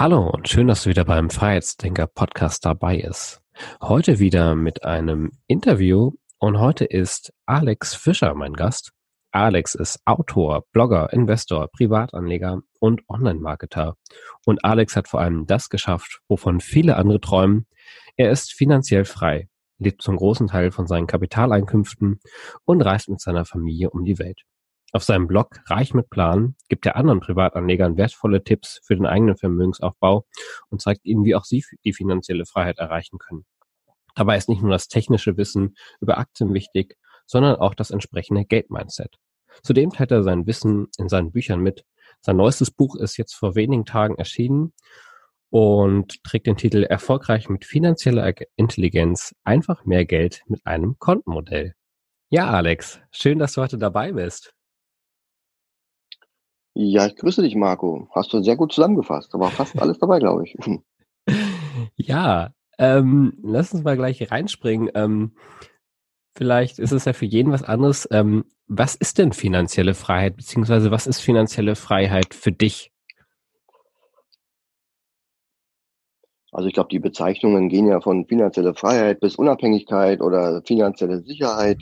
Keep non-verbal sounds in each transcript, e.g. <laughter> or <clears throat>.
Hallo und schön, dass du wieder beim Freiheitsdenker Podcast dabei ist. Heute wieder mit einem Interview und heute ist Alex Fischer mein Gast. Alex ist Autor, Blogger, Investor, Privatanleger und Online-Marketer. Und Alex hat vor allem das geschafft, wovon viele andere träumen. Er ist finanziell frei, lebt zum großen Teil von seinen Kapitaleinkünften und reist mit seiner Familie um die Welt. Auf seinem Blog Reich mit Plan gibt er anderen Privatanlegern wertvolle Tipps für den eigenen Vermögensaufbau und zeigt ihnen, wie auch sie die finanzielle Freiheit erreichen können. Dabei ist nicht nur das technische Wissen über Aktien wichtig, sondern auch das entsprechende Geldmindset. Zudem teilt er sein Wissen in seinen Büchern mit. Sein neuestes Buch ist jetzt vor wenigen Tagen erschienen und trägt den Titel Erfolgreich mit finanzieller Intelligenz, einfach mehr Geld mit einem Kontenmodell. Ja, Alex, schön, dass du heute dabei bist. Ja, ich grüße dich, Marco. Hast du sehr gut zusammengefasst. Da war fast alles dabei, glaube ich. <laughs> <laughs> Ja, ähm, lass uns mal gleich reinspringen. Ähm, vielleicht ist es ja für jeden was anderes. Ähm, was ist denn finanzielle Freiheit, beziehungsweise was ist finanzielle Freiheit für dich? Also ich glaube, die Bezeichnungen gehen ja von finanzielle Freiheit bis Unabhängigkeit oder finanzielle Sicherheit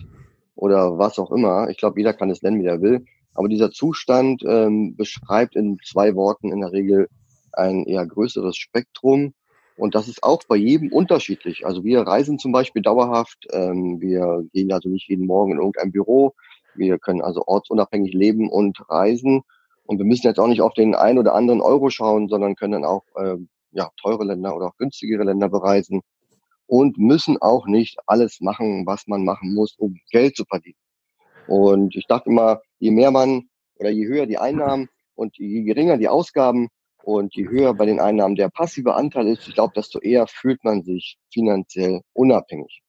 oder was auch immer. Ich glaube, jeder kann es nennen, wie er will. Aber dieser Zustand ähm, beschreibt in zwei Worten in der Regel ein eher größeres Spektrum. Und das ist auch bei jedem unterschiedlich. Also wir reisen zum Beispiel dauerhaft. Ähm, wir gehen also nicht jeden Morgen in irgendein Büro. Wir können also ortsunabhängig leben und reisen. Und wir müssen jetzt auch nicht auf den einen oder anderen Euro schauen, sondern können auch äh, ja, teure Länder oder auch günstigere Länder bereisen und müssen auch nicht alles machen, was man machen muss, um Geld zu verdienen. Und ich dachte immer, je mehr man oder je höher die Einnahmen und je geringer die Ausgaben und je höher bei den Einnahmen der passive Anteil ist, ich glaube, desto eher fühlt man sich finanziell unabhängig.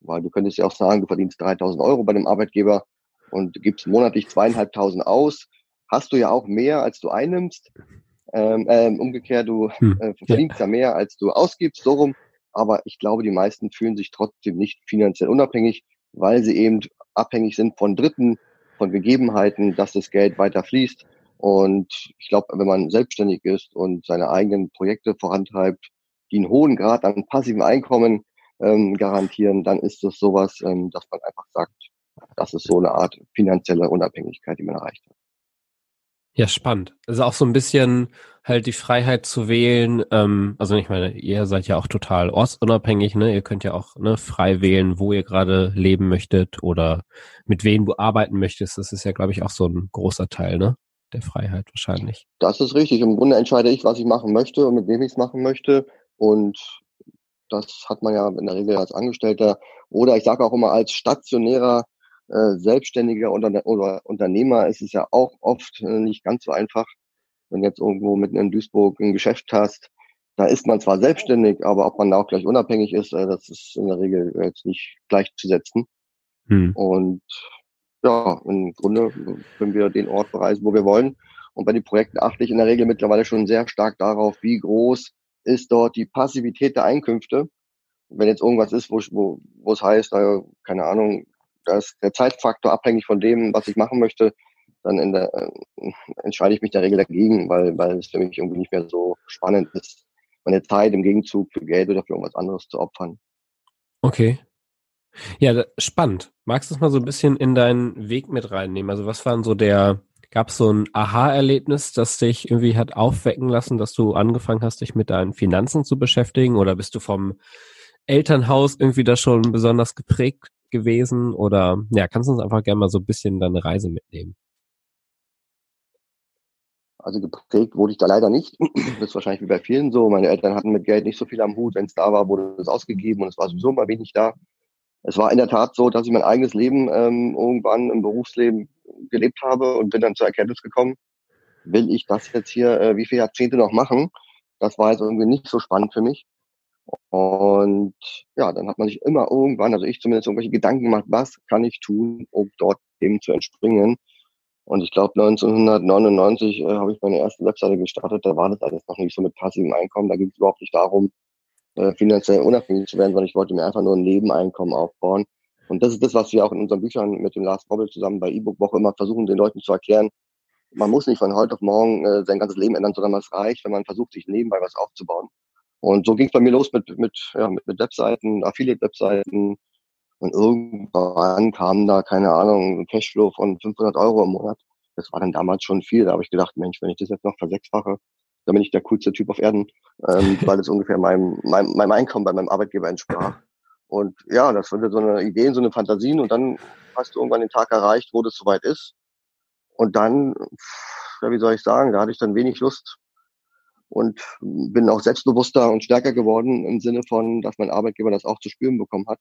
Weil du könntest ja auch sagen, du verdienst 3000 Euro bei dem Arbeitgeber und gibst monatlich zweieinhalbtausend aus, hast du ja auch mehr, als du einnimmst. Ähm, ähm, umgekehrt, du hm, äh, verdienst ja. ja mehr, als du ausgibst, so rum. Aber ich glaube, die meisten fühlen sich trotzdem nicht finanziell unabhängig, weil sie eben abhängig sind von Dritten, von Gegebenheiten, dass das Geld weiter fließt. Und ich glaube, wenn man selbstständig ist und seine eigenen Projekte vorantreibt, die einen hohen Grad an passivem Einkommen ähm, garantieren, dann ist das sowas, ähm, dass man einfach sagt, das ist so eine Art finanzielle Unabhängigkeit, die man erreicht hat. Ja, spannend. Also auch so ein bisschen halt die Freiheit zu wählen. Ähm, also ich meine, ihr seid ja auch total ortsunabhängig, ne? Ihr könnt ja auch ne, frei wählen, wo ihr gerade leben möchtet oder mit wem du arbeiten möchtest. Das ist ja, glaube ich, auch so ein großer Teil, ne? Der Freiheit wahrscheinlich. Das ist richtig. Im Grunde entscheide ich, was ich machen möchte und mit wem ich es machen möchte. Und das hat man ja in der Regel als Angestellter oder ich sage auch immer als stationärer äh, Selbstständiger oder, oder Unternehmer ist es ja auch oft äh, nicht ganz so einfach. Wenn jetzt irgendwo mitten in Duisburg ein Geschäft hast, da ist man zwar selbstständig, aber ob man da auch gleich unabhängig ist, äh, das ist in der Regel jetzt nicht gleichzusetzen. Hm. Und ja, im Grunde können wir den Ort bereisen, wo wir wollen. Und bei den Projekten achte ich in der Regel mittlerweile schon sehr stark darauf, wie groß ist dort die Passivität der Einkünfte. Wenn jetzt irgendwas ist, wo, wo, wo es heißt, äh, keine Ahnung, da ist der Zeitfaktor abhängig von dem, was ich machen möchte, dann der, äh, entscheide ich mich der Regel dagegen, weil, weil es für mich irgendwie nicht mehr so spannend ist, meine Zeit im Gegenzug für Geld oder für irgendwas anderes zu opfern. Okay. Ja, spannend. Magst du es mal so ein bisschen in deinen Weg mit reinnehmen? Also was waren so der, gab es so ein Aha-Erlebnis, das dich irgendwie hat aufwecken lassen, dass du angefangen hast, dich mit deinen Finanzen zu beschäftigen? Oder bist du vom Elternhaus irgendwie da schon besonders geprägt gewesen? Oder ja, kannst du uns einfach gerne mal so ein bisschen deine Reise mitnehmen? Also geprägt wurde ich da leider nicht. <clears throat> Das ist wahrscheinlich wie bei vielen so. Meine Eltern hatten mit Geld nicht so viel am Hut. Wenn es da war, wurde es ausgegeben und es war sowieso mal wenig da. Es war in der Tat so, dass ich mein eigenes Leben ähm, irgendwann im Berufsleben gelebt habe und bin dann zur Erkenntnis gekommen, will ich das jetzt hier äh, wie viele Jahrzehnte noch machen? Das war jetzt irgendwie nicht so spannend für mich. Und ja, dann hat man sich immer irgendwann, also ich zumindest irgendwelche Gedanken gemacht, was kann ich tun, um dort dem zu entspringen. Und ich glaube, 1999 äh, habe ich meine erste Webseite gestartet. Da war das alles noch nicht so mit passivem Einkommen. Da ging es überhaupt nicht darum, äh, finanziell unabhängig zu werden, sondern ich wollte mir einfach nur ein Nebeneinkommen aufbauen. Und das ist das, was wir auch in unseren Büchern mit dem Lars Bobbel zusammen bei E-Book-Woche immer versuchen, den Leuten zu erklären. Man muss nicht von heute auf morgen äh, sein ganzes Leben ändern, sondern es reicht, wenn man versucht, sich nebenbei was aufzubauen. Und so ging es bei mir los mit, mit, ja, mit, mit Webseiten, Affiliate-Webseiten. Und irgendwann kam da, keine Ahnung, ein Cashflow von 500 Euro im Monat. Das war dann damals schon viel. Da habe ich gedacht, Mensch, wenn ich das jetzt noch versechsfache, dann bin ich der coolste Typ auf Erden, ähm, <laughs> weil das ungefähr meinem, meinem, meinem Einkommen bei meinem Arbeitgeber entsprach. Und ja, das wurde so eine Idee, so eine Fantasien und dann hast du irgendwann den Tag erreicht, wo das soweit ist. Und dann, ja, wie soll ich sagen, da hatte ich dann wenig Lust und bin auch selbstbewusster und stärker geworden im Sinne von, dass mein Arbeitgeber das auch zu spüren bekommen hat,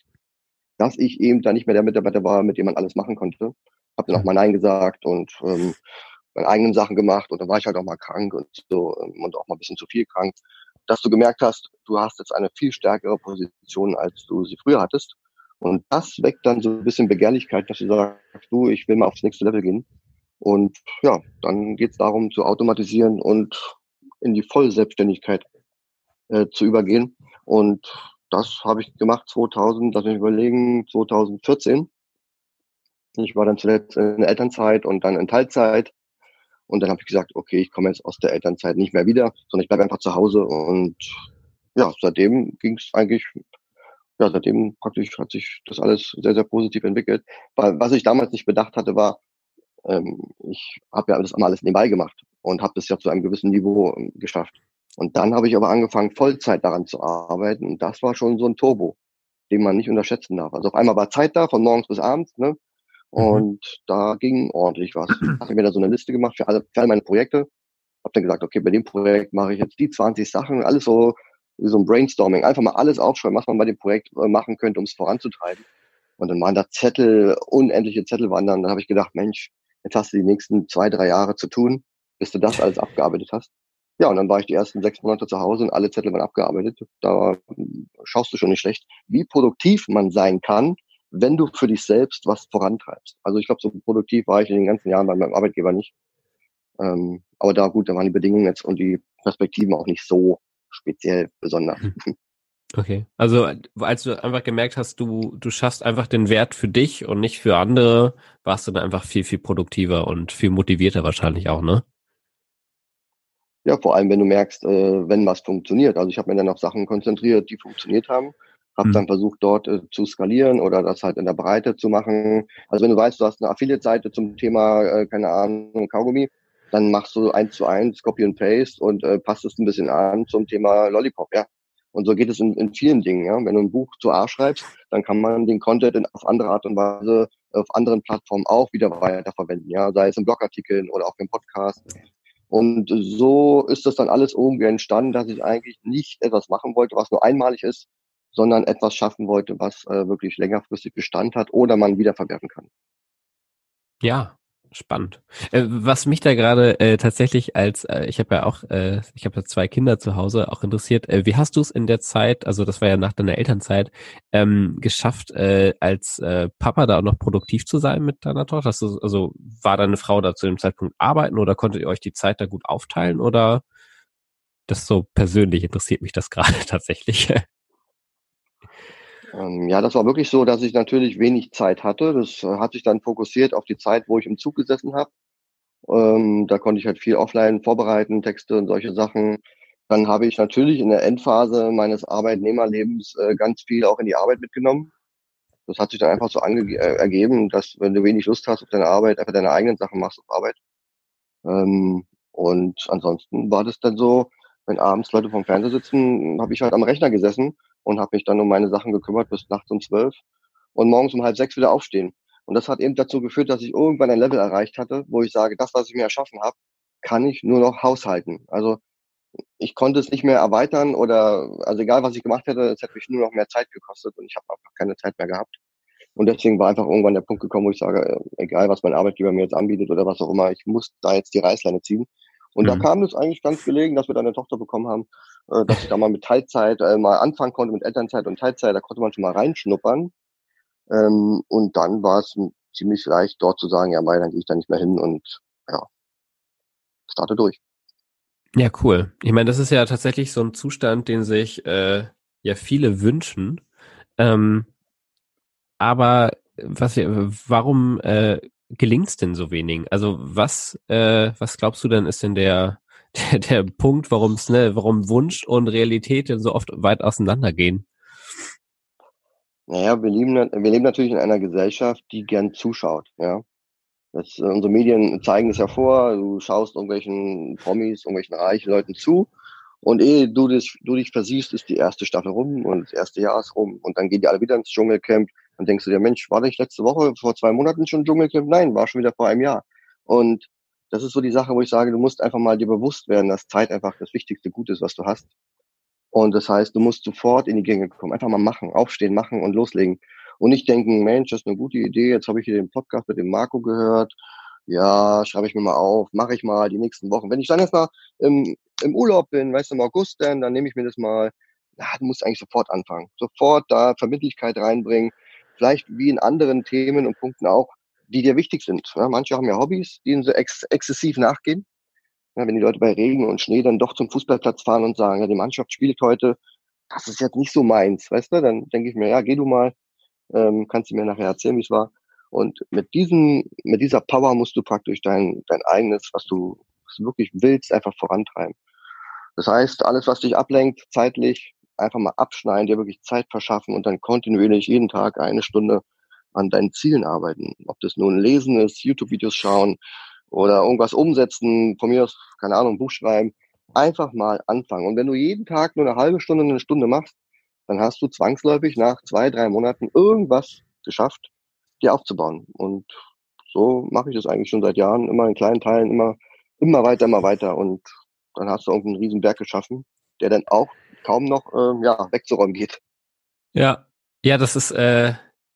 dass ich eben da nicht mehr der Mitarbeiter war, mit dem man alles machen konnte. Hab dann auch mal Nein gesagt und ähm, meine eigenen Sachen gemacht und dann war ich halt auch mal krank und so ähm, und auch mal ein bisschen zu viel krank dass du gemerkt hast, du hast jetzt eine viel stärkere Position, als du sie früher hattest. Und das weckt dann so ein bisschen Begehrlichkeit, dass du sagst, du, ich will mal aufs nächste Level gehen. Und ja, dann geht es darum, zu automatisieren und in die Vollselbstständigkeit äh, zu übergehen. Und das habe ich gemacht 2000, lass mich überlegen, 2014. Ich war dann zuletzt in Elternzeit und dann in Teilzeit und dann habe ich gesagt, okay, ich komme jetzt aus der Elternzeit nicht mehr wieder, sondern ich bleibe einfach zu Hause. Und ja, seitdem ging es eigentlich, ja, seitdem praktisch hat sich das alles sehr, sehr positiv entwickelt. Weil was ich damals nicht bedacht hatte, war, ähm, ich habe ja das alles nebenbei gemacht und habe das ja zu einem gewissen Niveau ähm, geschafft. Und dann habe ich aber angefangen, Vollzeit daran zu arbeiten. Und das war schon so ein Turbo, den man nicht unterschätzen darf. Also auf einmal war Zeit da, von morgens bis abends. Ne? Mhm. Und da ging ordentlich was. <clears throat> Ich habe mir da so eine Liste gemacht für alle, für alle meine Projekte. Habe dann gesagt, okay, bei dem Projekt mache ich jetzt die 20 Sachen, alles so wie so ein Brainstorming. Einfach mal alles aufschreiben, was man bei dem Projekt äh, machen könnte, um es voranzutreiben. Und dann waren da Zettel, unendliche Zettel wandern. Dann habe ich gedacht, Mensch, jetzt hast du die nächsten zwei, drei Jahre zu tun, bis du das alles abgearbeitet hast. Ja, und dann war ich die ersten sechs Monate zu Hause und alle Zettel waren abgearbeitet. Da schaust du schon nicht schlecht, wie produktiv man sein kann, wenn du für dich selbst was vorantreibst. Also ich glaube, so produktiv war ich in den ganzen Jahren bei meinem Arbeitgeber nicht. Ähm, aber da gut, da waren die Bedingungen jetzt und die Perspektiven auch nicht so speziell besonders. Hm. Okay, also als du einfach gemerkt hast, du du schaffst einfach den Wert für dich und nicht für andere, warst du dann einfach viel viel produktiver und viel motivierter wahrscheinlich auch, ne? Ja, vor allem wenn du merkst, äh, wenn was funktioniert. Also ich habe mir dann auf Sachen konzentriert, die funktioniert haben habe mhm. dann versucht, dort äh, zu skalieren oder das halt in der Breite zu machen. Also wenn du weißt, du hast eine Affiliate-Seite zum Thema, äh, keine Ahnung, Kaugummi, dann machst du eins zu eins Copy and Paste und äh, passt es ein bisschen an zum Thema Lollipop, ja. Und so geht es in, in vielen Dingen, ja. Wenn du ein Buch zu A schreibst, dann kann man den Content in, auf andere Art und Weise auf anderen Plattformen auch wieder weiterverwenden, ja. Sei es in Blogartikeln oder auch im Podcast. Und so ist das dann alles irgendwie entstanden, dass ich eigentlich nicht etwas machen wollte, was nur einmalig ist, sondern etwas schaffen wollte, was äh, wirklich längerfristig Bestand hat oder man wiederverwerten kann. Ja, spannend. Äh, was mich da gerade äh, tatsächlich als, äh, ich habe ja auch, äh, ich habe ja zwei Kinder zu Hause, auch interessiert, äh, wie hast du es in der Zeit, also das war ja nach deiner Elternzeit, ähm, geschafft, äh, als äh, Papa da auch noch produktiv zu sein mit deiner Tochter? Hast du, also war deine Frau da zu dem Zeitpunkt arbeiten oder konntet ihr euch die Zeit da gut aufteilen oder das so persönlich interessiert mich das <laughs> gerade tatsächlich. Ähm, ja, das war wirklich so, dass ich natürlich wenig Zeit hatte. Das äh, hat sich dann fokussiert auf die Zeit, wo ich im Zug gesessen habe. Ähm, da konnte ich halt viel offline vorbereiten, Texte und solche Sachen. Dann habe ich natürlich in der Endphase meines Arbeitnehmerlebens äh, ganz viel auch in die Arbeit mitgenommen. Das hat sich dann einfach so äh, ergeben, dass wenn du wenig Lust hast auf deine Arbeit, einfach deine eigenen Sachen machst auf Arbeit. Ähm, und ansonsten war das dann so, wenn abends Leute vom Fernseher sitzen, habe ich halt am Rechner gesessen und habe mich dann um meine Sachen gekümmert bis nachts um zwölf und morgens um halb sechs wieder aufstehen. Und das hat eben dazu geführt, dass ich irgendwann ein Level erreicht hatte, wo ich sage, das, was ich mir erschaffen habe, kann ich nur noch haushalten. Also ich konnte es nicht mehr erweitern oder also egal was ich gemacht hätte, es hätte mich nur noch mehr Zeit gekostet und ich habe einfach keine Zeit mehr gehabt. Und deswegen war einfach irgendwann der Punkt gekommen, wo ich sage, äh, egal was mein Arbeitgeber mir jetzt anbietet oder was auch immer, ich muss da jetzt die Reißleine ziehen. Und mhm. da kam es eigentlich ganz gelegen, dass wir dann eine Tochter bekommen haben, äh, dass ich da mal mit Teilzeit äh, mal anfangen konnte, mit Elternzeit und Teilzeit, da konnte man schon mal reinschnuppern. Ähm, und dann war es ziemlich leicht, dort zu sagen, ja, Mai, dann gehe ich da nicht mehr hin und ja, starte durch. Ja, cool. Ich meine, das ist ja tatsächlich so ein Zustand, den sich äh, ja viele wünschen. Ähm, aber was warum äh, gelingt es denn so wenig? Also was, äh, was glaubst du denn ist denn der, der, der Punkt, warum es, ne, warum Wunsch und Realität denn so oft weit auseinandergehen? Naja, wir leben, wir leben natürlich in einer Gesellschaft, die gern zuschaut, ja. Das, äh, unsere Medien zeigen es ja vor, du schaust irgendwelchen Promis, irgendwelchen reichen Leuten zu und ehe du dich, du dich versiehst, ist die erste Staffel rum und das erste Jahr ist rum und dann gehen die alle wieder ins Dschungelcamp dann denkst du dir, Mensch, war ich letzte Woche, vor zwei Monaten schon Dschungelcamp? Nein, war schon wieder vor einem Jahr. Und das ist so die Sache, wo ich sage, du musst einfach mal dir bewusst werden, dass Zeit einfach das wichtigste Gut ist, was du hast. Und das heißt, du musst sofort in die Gänge kommen. Einfach mal machen, aufstehen, machen und loslegen. Und nicht denken, Mensch, das ist eine gute Idee, jetzt habe ich hier den Podcast mit dem Marco gehört. Ja, schreibe ich mir mal auf, mache ich mal die nächsten Wochen. Wenn ich dann erstmal im, im Urlaub bin, weißt du, im August dann, dann nehme ich mir das mal, na, du musst eigentlich sofort anfangen. Sofort da Verbindlichkeit reinbringen, vielleicht wie in anderen Themen und Punkten auch, die dir wichtig sind. Ja, manche haben ja Hobbys, die ihnen so ex exzessiv nachgehen. Ja, wenn die Leute bei Regen und Schnee dann doch zum Fußballplatz fahren und sagen, ja, die Mannschaft spielt heute, das ist jetzt nicht so meins, weißt du, dann denke ich mir, ja, geh du mal, ähm, kannst du mir nachher erzählen, wie es war. Und mit diesem, mit dieser Power musst du praktisch dein, dein eigenes, was du, was du wirklich willst, einfach vorantreiben. Das heißt, alles, was dich ablenkt, zeitlich, einfach mal abschneiden, dir wirklich Zeit verschaffen und dann kontinuierlich jeden Tag eine Stunde an deinen Zielen arbeiten. Ob das nun Lesen ist, YouTube-Videos schauen oder irgendwas umsetzen, von mir aus, keine Ahnung, ein Buch schreiben. Einfach mal anfangen. Und wenn du jeden Tag nur eine halbe Stunde, eine Stunde machst, dann hast du zwangsläufig nach zwei, drei Monaten irgendwas geschafft, dir aufzubauen. Und so mache ich das eigentlich schon seit Jahren, immer in kleinen Teilen, immer, immer weiter, immer weiter. Und dann hast du irgendeinen riesen Berg geschaffen, der dann auch kaum noch äh, ja, wegzuräumen geht. Ja, ja, das ist, äh,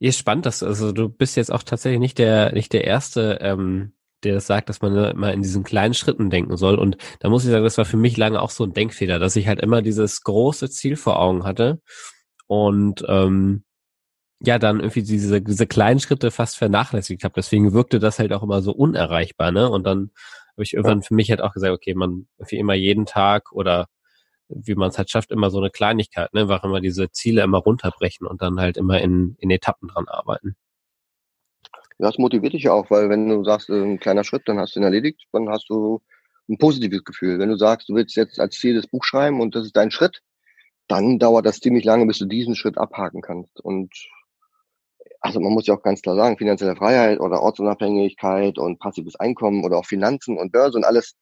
ist spannend, dass also du bist jetzt auch tatsächlich nicht der nicht der erste, ähm, der das sagt, dass man mal in diesen kleinen Schritten denken soll. Und da muss ich sagen, das war für mich lange auch so ein Denkfehler, dass ich halt immer dieses große Ziel vor Augen hatte und ähm, ja dann irgendwie diese diese kleinen Schritte fast vernachlässigt habe. Deswegen wirkte das halt auch immer so unerreichbar, ne? Und dann habe ich irgendwann für mich halt auch gesagt, okay, man irgendwie immer jeden Tag oder wie man es halt schafft, immer so eine Kleinigkeit, ne? Einfach immer diese Ziele immer runterbrechen und dann halt immer in, in Etappen dran arbeiten. Das motiviert dich ja auch, weil wenn du sagst, äh, ein kleiner Schritt, dann hast du ihn erledigt, dann hast du ein positives Gefühl. Wenn du sagst, du willst jetzt als Ziel das Buch schreiben und das ist dein Schritt, dann dauert das ziemlich lange, bis du diesen Schritt abhaken kannst. Und also man muss ja auch ganz klar sagen, finanzielle Freiheit oder Ortsunabhängigkeit und passives Einkommen oder auch Finanzen und Börse und alles,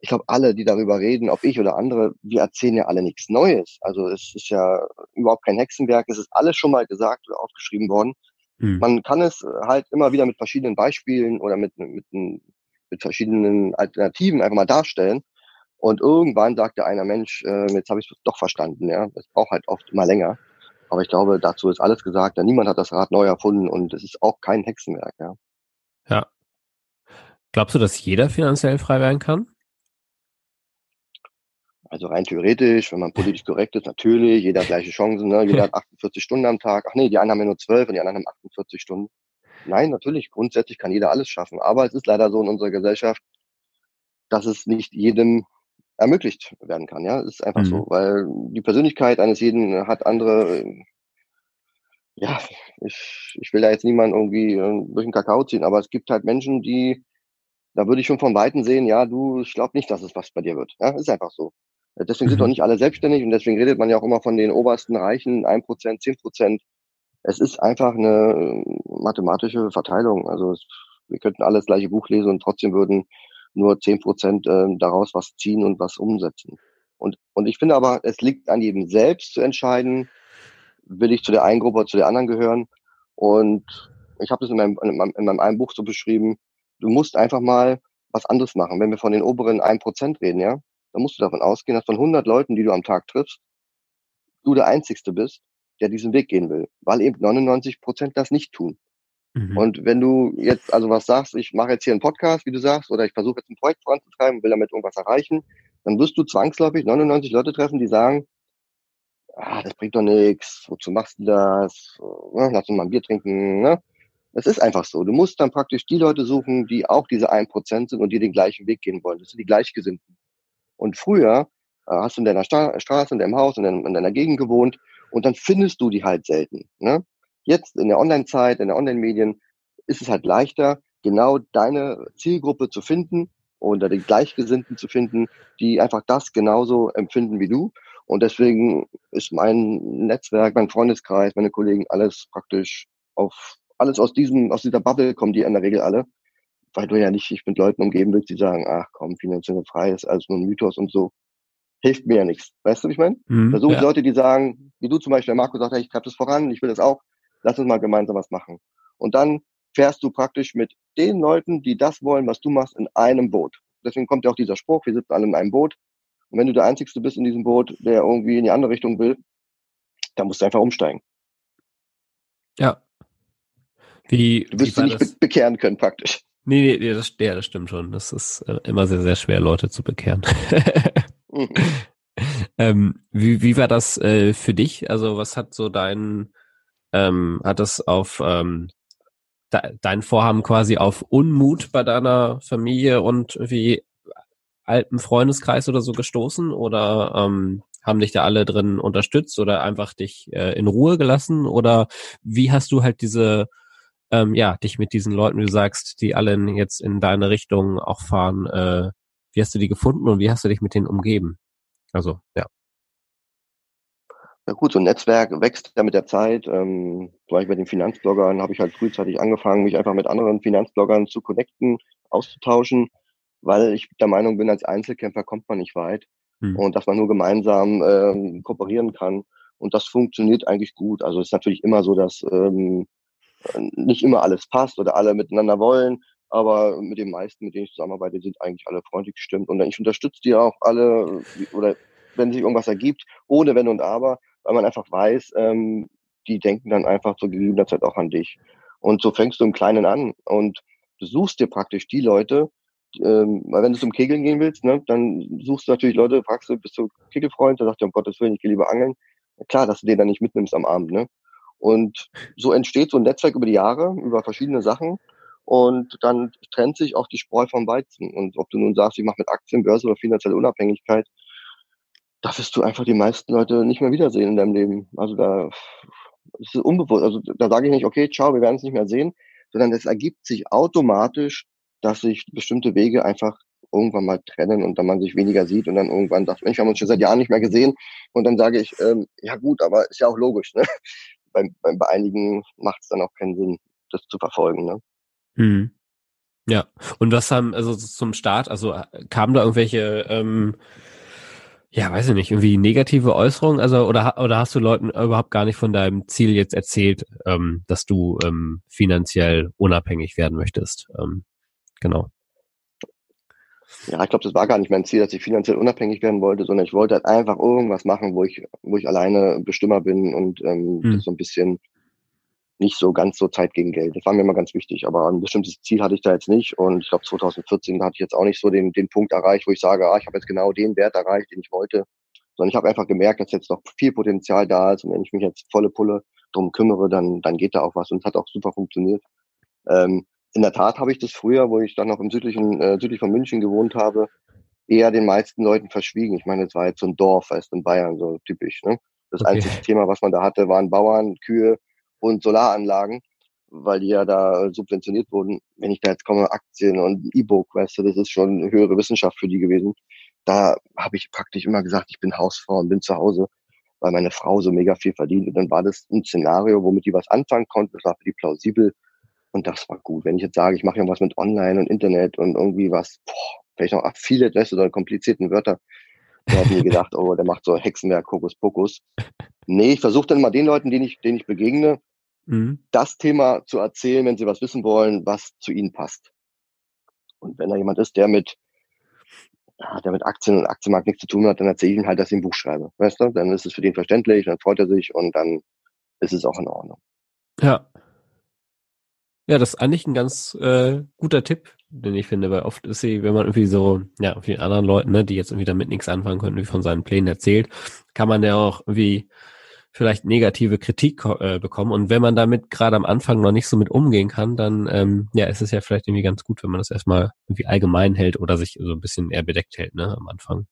ich glaube, alle, die darüber reden, ob ich oder andere, wir erzählen ja alle nichts Neues. Also es ist ja überhaupt kein Hexenwerk, es ist alles schon mal gesagt oder aufgeschrieben worden. Hm. Man kann es halt immer wieder mit verschiedenen Beispielen oder mit, mit, mit verschiedenen Alternativen einfach mal darstellen. Und irgendwann sagt der einer Mensch, äh, jetzt habe ich es doch verstanden, ja. Das braucht halt oft immer länger. Aber ich glaube, dazu ist alles gesagt. Denn niemand hat das Rad neu erfunden und es ist auch kein Hexenwerk, ja. Ja. Glaubst du, dass jeder finanziell frei werden kann? Also rein theoretisch, wenn man politisch korrekt ist, natürlich, jeder hat gleiche Chancen, ne? jeder hat <laughs> 48 Stunden am Tag. Ach nee, die einen haben ja nur 12 und die anderen haben 48 Stunden. Nein, natürlich, grundsätzlich kann jeder alles schaffen. Aber es ist leider so in unserer Gesellschaft, dass es nicht jedem ermöglicht werden kann. Ja, es ist einfach mhm. so, weil die Persönlichkeit eines jeden hat andere. Ja, ich, ich will da jetzt niemanden irgendwie äh, durch den Kakao ziehen, aber es gibt halt Menschen, die, da würde ich schon von Weitem sehen, ja, du, ich glaube nicht, dass es was bei dir wird. Ja, ist einfach so. Deswegen sind doch mhm. nicht alle selbstständig und deswegen redet man ja auch immer von den obersten Reichen, ein Prozent, zehn Prozent. Es ist einfach eine äh, mathematische Verteilung. Also es, wir könnten alles gleiche Buch lesen und trotzdem würden nur zehn Prozent äh, daraus was ziehen und was umsetzen. Und, und ich finde aber, es liegt an jedem selbst zu entscheiden, will ich zu der einen Gruppe oder zu der anderen gehören. Und ich habe das in meinem, in meinem, in meinem einen Buch so beschrieben, du musst einfach mal was anderes machen. Wenn wir von den oberen ein Prozent reden, ja, dann musst du davon ausgehen, dass von 100 Leuten, die du am Tag triffst, du der Einzigste bist, der diesen Weg gehen will, weil eben 99 Prozent das nicht tun. Mhm. Und wenn du jetzt also was sagst, ich mache jetzt hier einen Podcast, wie du sagst, oder ich versuche jetzt ein Projekt voranzutreiben, will damit irgendwas erreichen, dann wirst du zwangsläufig 99 Leute treffen, die sagen, ah, das bringt doch nichts, wozu machst du das? Lass uns mal ein Bier trinken. Ne? Es ist einfach so. Du musst dann praktisch die Leute suchen, die auch diese 1% sind und die den gleichen Weg gehen wollen. Das sind die Gleichgesinnten. Und früher äh, hast du in deiner Sta Straße, in deinem Haus, in, dein, in, deiner Gegend gewohnt und dann findest du die halt selten. Ne? Jetzt in der Online-Zeit, in der Online-Medien ist es halt leichter, genau deine Zielgruppe zu finden oder die Gleichgesinnten zu finden, die einfach das genauso empfinden wie du. Und deswegen ist mein Netzwerk, mein Freundeskreis, meine Kollegen alles praktisch auf alles aus diesem, aus dieser Bubble kommen die in der Regel alle, weil du ja nicht dich mit Leuten umgeben willst, die sagen, ach komm, finanzielle Freiheit ist alles nur ein Mythos und so. Hilft mir ja nichts. Weißt du, wie ich meine? Mhm, da suchen ja. Leute, die sagen, wie du zum Beispiel, der Marco sagt, hey, ich treibe das voran, ich will das auch, lass uns mal gemeinsam was machen. Und dann fährst du praktisch mit den Leuten, die das wollen, was du machst, in einem Boot. Deswegen kommt ja auch dieser Spruch, wir sitzen alle in einem Boot. Und wenn du der Einzige bist in diesem Boot, der irgendwie in die andere Richtung will, dann musst du einfach umsteigen. Ja, wie, du wirst sie nicht das? bekehren können, praktisch. Nee, nee, das, ja, das stimmt schon. Das ist äh, immer sehr, sehr schwer, Leute zu bekehren. <laughs> ähm, wie, wie war das äh, für dich? Also, was hat so dein, ähm, hat das auf ähm, de, dein Vorhaben quasi auf Unmut bei deiner Familie und wie alten Freundeskreis oder so gestoßen? Oder ähm, haben dich da alle drin unterstützt oder einfach dich äh, in Ruhe gelassen? Oder wie hast du halt diese ähm, ja, dich mit diesen Leuten, wie du sagst, die alle jetzt in deine Richtung auch fahren, äh, wie hast du die gefunden und wie hast du dich mit denen umgeben? Also, ja. Ja gut, so ein Netzwerk wächst ja mit der Zeit. Ähm, war ich bei den Finanzbloggern, habe ich halt frühzeitig angefangen, mich einfach mit anderen Finanzbloggern zu connecten, auszutauschen, weil ich der Meinung bin, als Einzelkämpfer kommt man nicht weit hm. und dass man nur gemeinsam ähm, kooperieren kann. Und das funktioniert eigentlich gut. Also es ist natürlich immer so, dass ähm, nicht immer alles passt oder alle miteinander wollen, aber mit den meisten, mit denen ich zusammenarbeite, sind eigentlich alle freundlich gestimmt und ich unterstütze die auch alle oder wenn sich irgendwas ergibt, ohne Wenn und Aber, weil man einfach weiß, ähm, die denken dann einfach zur gegebener Zeit auch an dich. Und so fängst du im Kleinen an und du suchst dir praktisch die Leute, ähm, weil wenn du zum Kegeln gehen willst, ne, dann suchst du natürlich Leute, fragst du, bist du Kegelfreund, der sagt ja, um Gottes Willen, ich gehe lieber angeln. klar, dass du den dann nicht mitnimmst am Abend, ne? Und so entsteht so ein Netzwerk über die Jahre, über verschiedene Sachen. Und dann trennt sich auch die Spreu vom Weizen. Und ob du nun sagst, ich mache mit Aktien, Börse oder finanzielle Unabhängigkeit, da wirst du einfach die meisten Leute nicht mehr wiedersehen in deinem Leben. Also da ist unbewusst. Also da sage ich nicht, okay, ciao, wir werden es nicht mehr sehen, sondern es ergibt sich automatisch, dass sich bestimmte Wege einfach irgendwann mal trennen und dann man sich weniger sieht und dann irgendwann sagt, Mensch, wir haben uns schon seit Jahren nicht mehr gesehen. Und dann sage ich, ähm, ja gut, aber ist ja auch logisch. Ne? Bei, bei, bei einigen macht es dann auch keinen Sinn, das zu verfolgen. Ne? Mhm. Ja, und was haben, also zum Start, also äh, kamen da irgendwelche, ähm, ja, weiß ich nicht, irgendwie negative Äußerungen, also oder oder hast du Leuten überhaupt gar nicht von deinem Ziel jetzt erzählt, ähm, dass du ähm, finanziell unabhängig werden möchtest? Ähm, genau. Ja, ich glaube, das war gar nicht mein Ziel, dass ich finanziell unabhängig werden wollte, sondern ich wollte halt einfach irgendwas machen, wo ich, wo ich alleine Bestimmer bin und ähm, hm. so ein bisschen nicht so ganz so Zeit gegen Geld. Das war mir immer ganz wichtig, aber ein bestimmtes Ziel hatte ich da jetzt nicht. Und ich glaube, 2014 hatte ich jetzt auch nicht so den, den Punkt erreicht, wo ich sage, ah, ich habe jetzt genau den Wert erreicht, den ich wollte. Sondern ich habe einfach gemerkt, dass jetzt noch viel Potenzial da ist. Und wenn ich mich jetzt volle Pulle drum kümmere, dann, dann geht da auch was. Und es hat auch super funktioniert. Ähm, in der Tat habe ich das früher, wo ich dann noch im südlichen, äh, südlich von München gewohnt habe, eher den meisten Leuten verschwiegen. Ich meine, es war jetzt so ein Dorf, weißt in Bayern, so typisch. Ne? Das okay. einzige Thema, was man da hatte, waren Bauern, Kühe und Solaranlagen, weil die ja da subventioniert wurden. Wenn ich da jetzt komme, Aktien und E-Book, weißt du, das ist schon höhere Wissenschaft für die gewesen. Da habe ich praktisch immer gesagt, ich bin Hausfrau und bin zu Hause, weil meine Frau so mega viel verdient. Und dann war das ein Szenario, womit die was anfangen konnten. Das war für die plausibel und das war gut. Wenn ich jetzt sage, ich mache irgendwas mit Online und Internet und irgendwie was, boah, vielleicht noch Affiliate, weißt du, so komplizierten Wörter, da hat mir gedacht, oh, der macht so Hexenwerk, Pokus. Nee, ich versuche dann mal den Leuten, denen ich, denen ich begegne, mhm. das Thema zu erzählen, wenn sie was wissen wollen, was zu ihnen passt. Und wenn da jemand ist, der mit, ja, der mit Aktien und Aktienmarkt nichts zu tun hat, dann erzähle ich ihm halt, dass ich ein Buch schreibe. Weißt du? Dann ist es für den verständlich, dann freut er sich und dann ist es auch in Ordnung. Ja, Ja, das ist eigentlich ein ganz äh, guter Tipp, den ich finde, weil oft ist sie, wenn man irgendwie so, ja, vielen anderen Leuten, ne, die jetzt irgendwie damit nichts anfangen können, wie von seinen Plänen erzählt, kann man ja auch irgendwie vielleicht negative Kritik äh, bekommen. Und wenn man damit gerade am Anfang noch nicht so mit umgehen kann, dann ähm, ja, ist es ja vielleicht irgendwie ganz gut, wenn man das erstmal irgendwie allgemein hält oder sich so ein bisschen eher bedeckt hält, ne, am Anfang.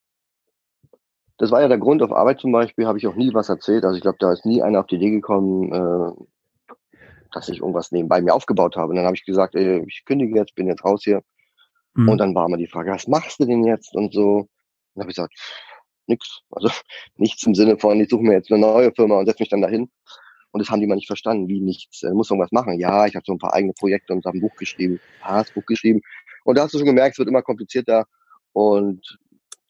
Das war ja der Grund, auf Arbeit zum Beispiel habe ich auch nie was erzählt. Also ich glaube, da ist nie einer auf die Idee gekommen, äh, dass ich irgendwas nebenbei mir aufgebaut habe. Und dann habe ich gesagt, ey, ich kündige jetzt, bin jetzt raus hier. Mhm. Und dann war immer die Frage, was machst du denn jetzt und so. Und dann habe ich gesagt, nix. Also <laughs> nichts im Sinne von, ich suche mir jetzt eine neue Firma und setze mich dann dahin. Und das haben die mal nicht verstanden, wie nichts. Du musst irgendwas machen. Ja, ich habe so ein paar eigene Projekte und habe ein Buch geschrieben, ah, das Buch geschrieben. Und da hast du schon gemerkt, es wird immer komplizierter. Und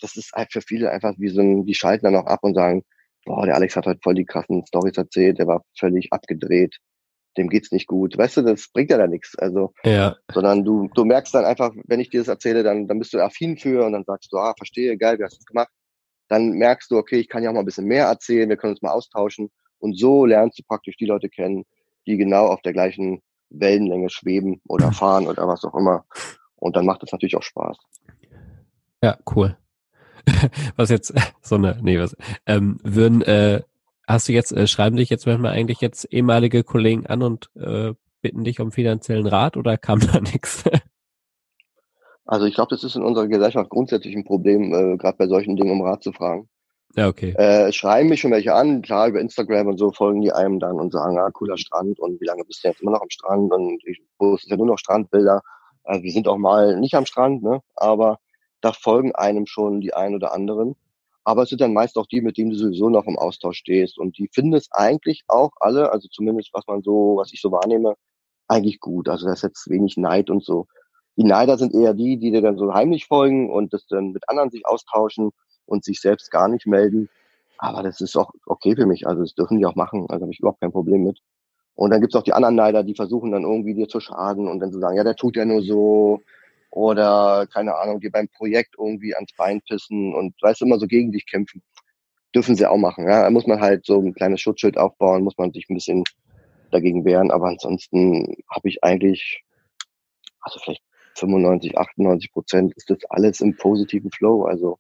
das ist halt für viele einfach wie so ein, die schalten dann auch ab und sagen, boah, der Alex hat heute voll die krassen Stories erzählt, der war völlig abgedreht, dem geht's nicht gut. Weißt du, das bringt ja da nichts. Also, ja. sondern du, du merkst dann einfach, wenn ich dir das erzähle, dann, dann bist du affin für und dann sagst du, ah, verstehe, geil, wie hast du es gemacht dann merkst du, okay, ich kann ja auch mal ein bisschen mehr erzählen, wir können uns mal austauschen. Und so lernst du praktisch die Leute kennen, die genau auf der gleichen Wellenlänge schweben oder <laughs> fahren oder was auch immer. Und dann macht es natürlich auch Spaß. Ja, cool. <laughs> was jetzt <laughs> so eine, nee, was, ähm, würden, äh, hast du jetzt, äh, schreiben dich jetzt manchmal eigentlich jetzt ehemalige Kollegen an und äh, bitten dich um finanziellen Rat oder <laughs> kam da nichts? Also ich glaube, das ist in unserer Gesellschaft grundsätzlich ein Problem, äh, gerade bei solchen Dingen um Rat zu fragen. Ja, okay. Äh, schreiben mich schon welche an, klar, über Instagram und so folgen die einem dann und sagen, ah, cooler Strand und wie lange bist du jetzt immer noch am Strand und ich poste ja nur noch Strandbilder. Also wir sind auch mal nicht am Strand, ne? Aber da folgen einem schon die ein oder anderen. Aber es sind dann meist auch die, mit denen du sowieso noch im Austausch stehst. Und die finden es eigentlich auch alle, also zumindest was man so, was ich so wahrnehme, eigentlich gut. Also da ist jetzt wenig Neid und so. Die Neider sind eher die, die dir dann so heimlich folgen und das dann mit anderen sich austauschen und sich selbst gar nicht melden. Aber das ist auch okay für mich. Also das dürfen die auch machen. Also habe ich überhaupt kein Problem mit. Und dann gibt's auch die anderen Neider, die versuchen dann irgendwie dir zu schaden und dann zu sagen, ja, der tut ja nur so. Oder, keine Ahnung, dir beim Projekt irgendwie ans Bein pissen und weißt immer so gegen dich kämpfen. Dürfen sie auch machen. Ja, da muss man halt so ein kleines Schutzschild aufbauen, muss man sich ein bisschen dagegen wehren. Aber ansonsten habe ich eigentlich, also vielleicht 95, 98 Prozent ist das alles im positiven Flow. Also.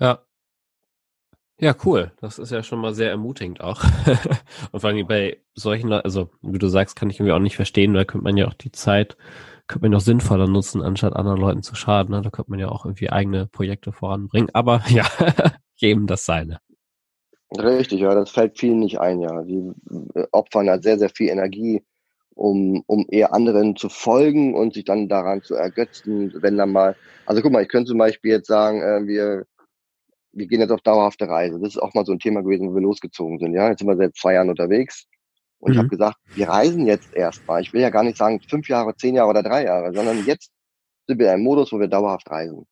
Ja. Ja, cool. Das ist ja schon mal sehr ermutigend auch. <laughs> Und vor allem bei solchen, also wie du sagst, kann ich irgendwie auch nicht verstehen, da könnte man ja auch die Zeit, könnte man auch sinnvoller nutzen, anstatt anderen Leuten zu schaden. Ne? Da könnte man ja auch irgendwie eigene Projekte voranbringen. Aber <laughs> ja, jedem das seine. Richtig, ja, das fällt vielen nicht ein, ja. Die äh, opfern da sehr, sehr viel Energie um, um eher anderen zu folgen und sich dann daran zu ergötzen, wenn dann mal, also guck mal, ich könnte zum Beispiel jetzt sagen, äh, wir, wir gehen jetzt auf dauerhafte Reise. Das ist auch mal so ein Thema gewesen, wo wir losgezogen sind. Ja, jetzt sind wir seit zwei Jahren unterwegs. Und mhm. ich habe gesagt, wir reisen jetzt erstmal. Ich will ja gar nicht sagen fünf Jahre, zehn Jahre oder drei Jahre, sondern jetzt sind wir in einem Modus, wo wir dauerhaft reisen.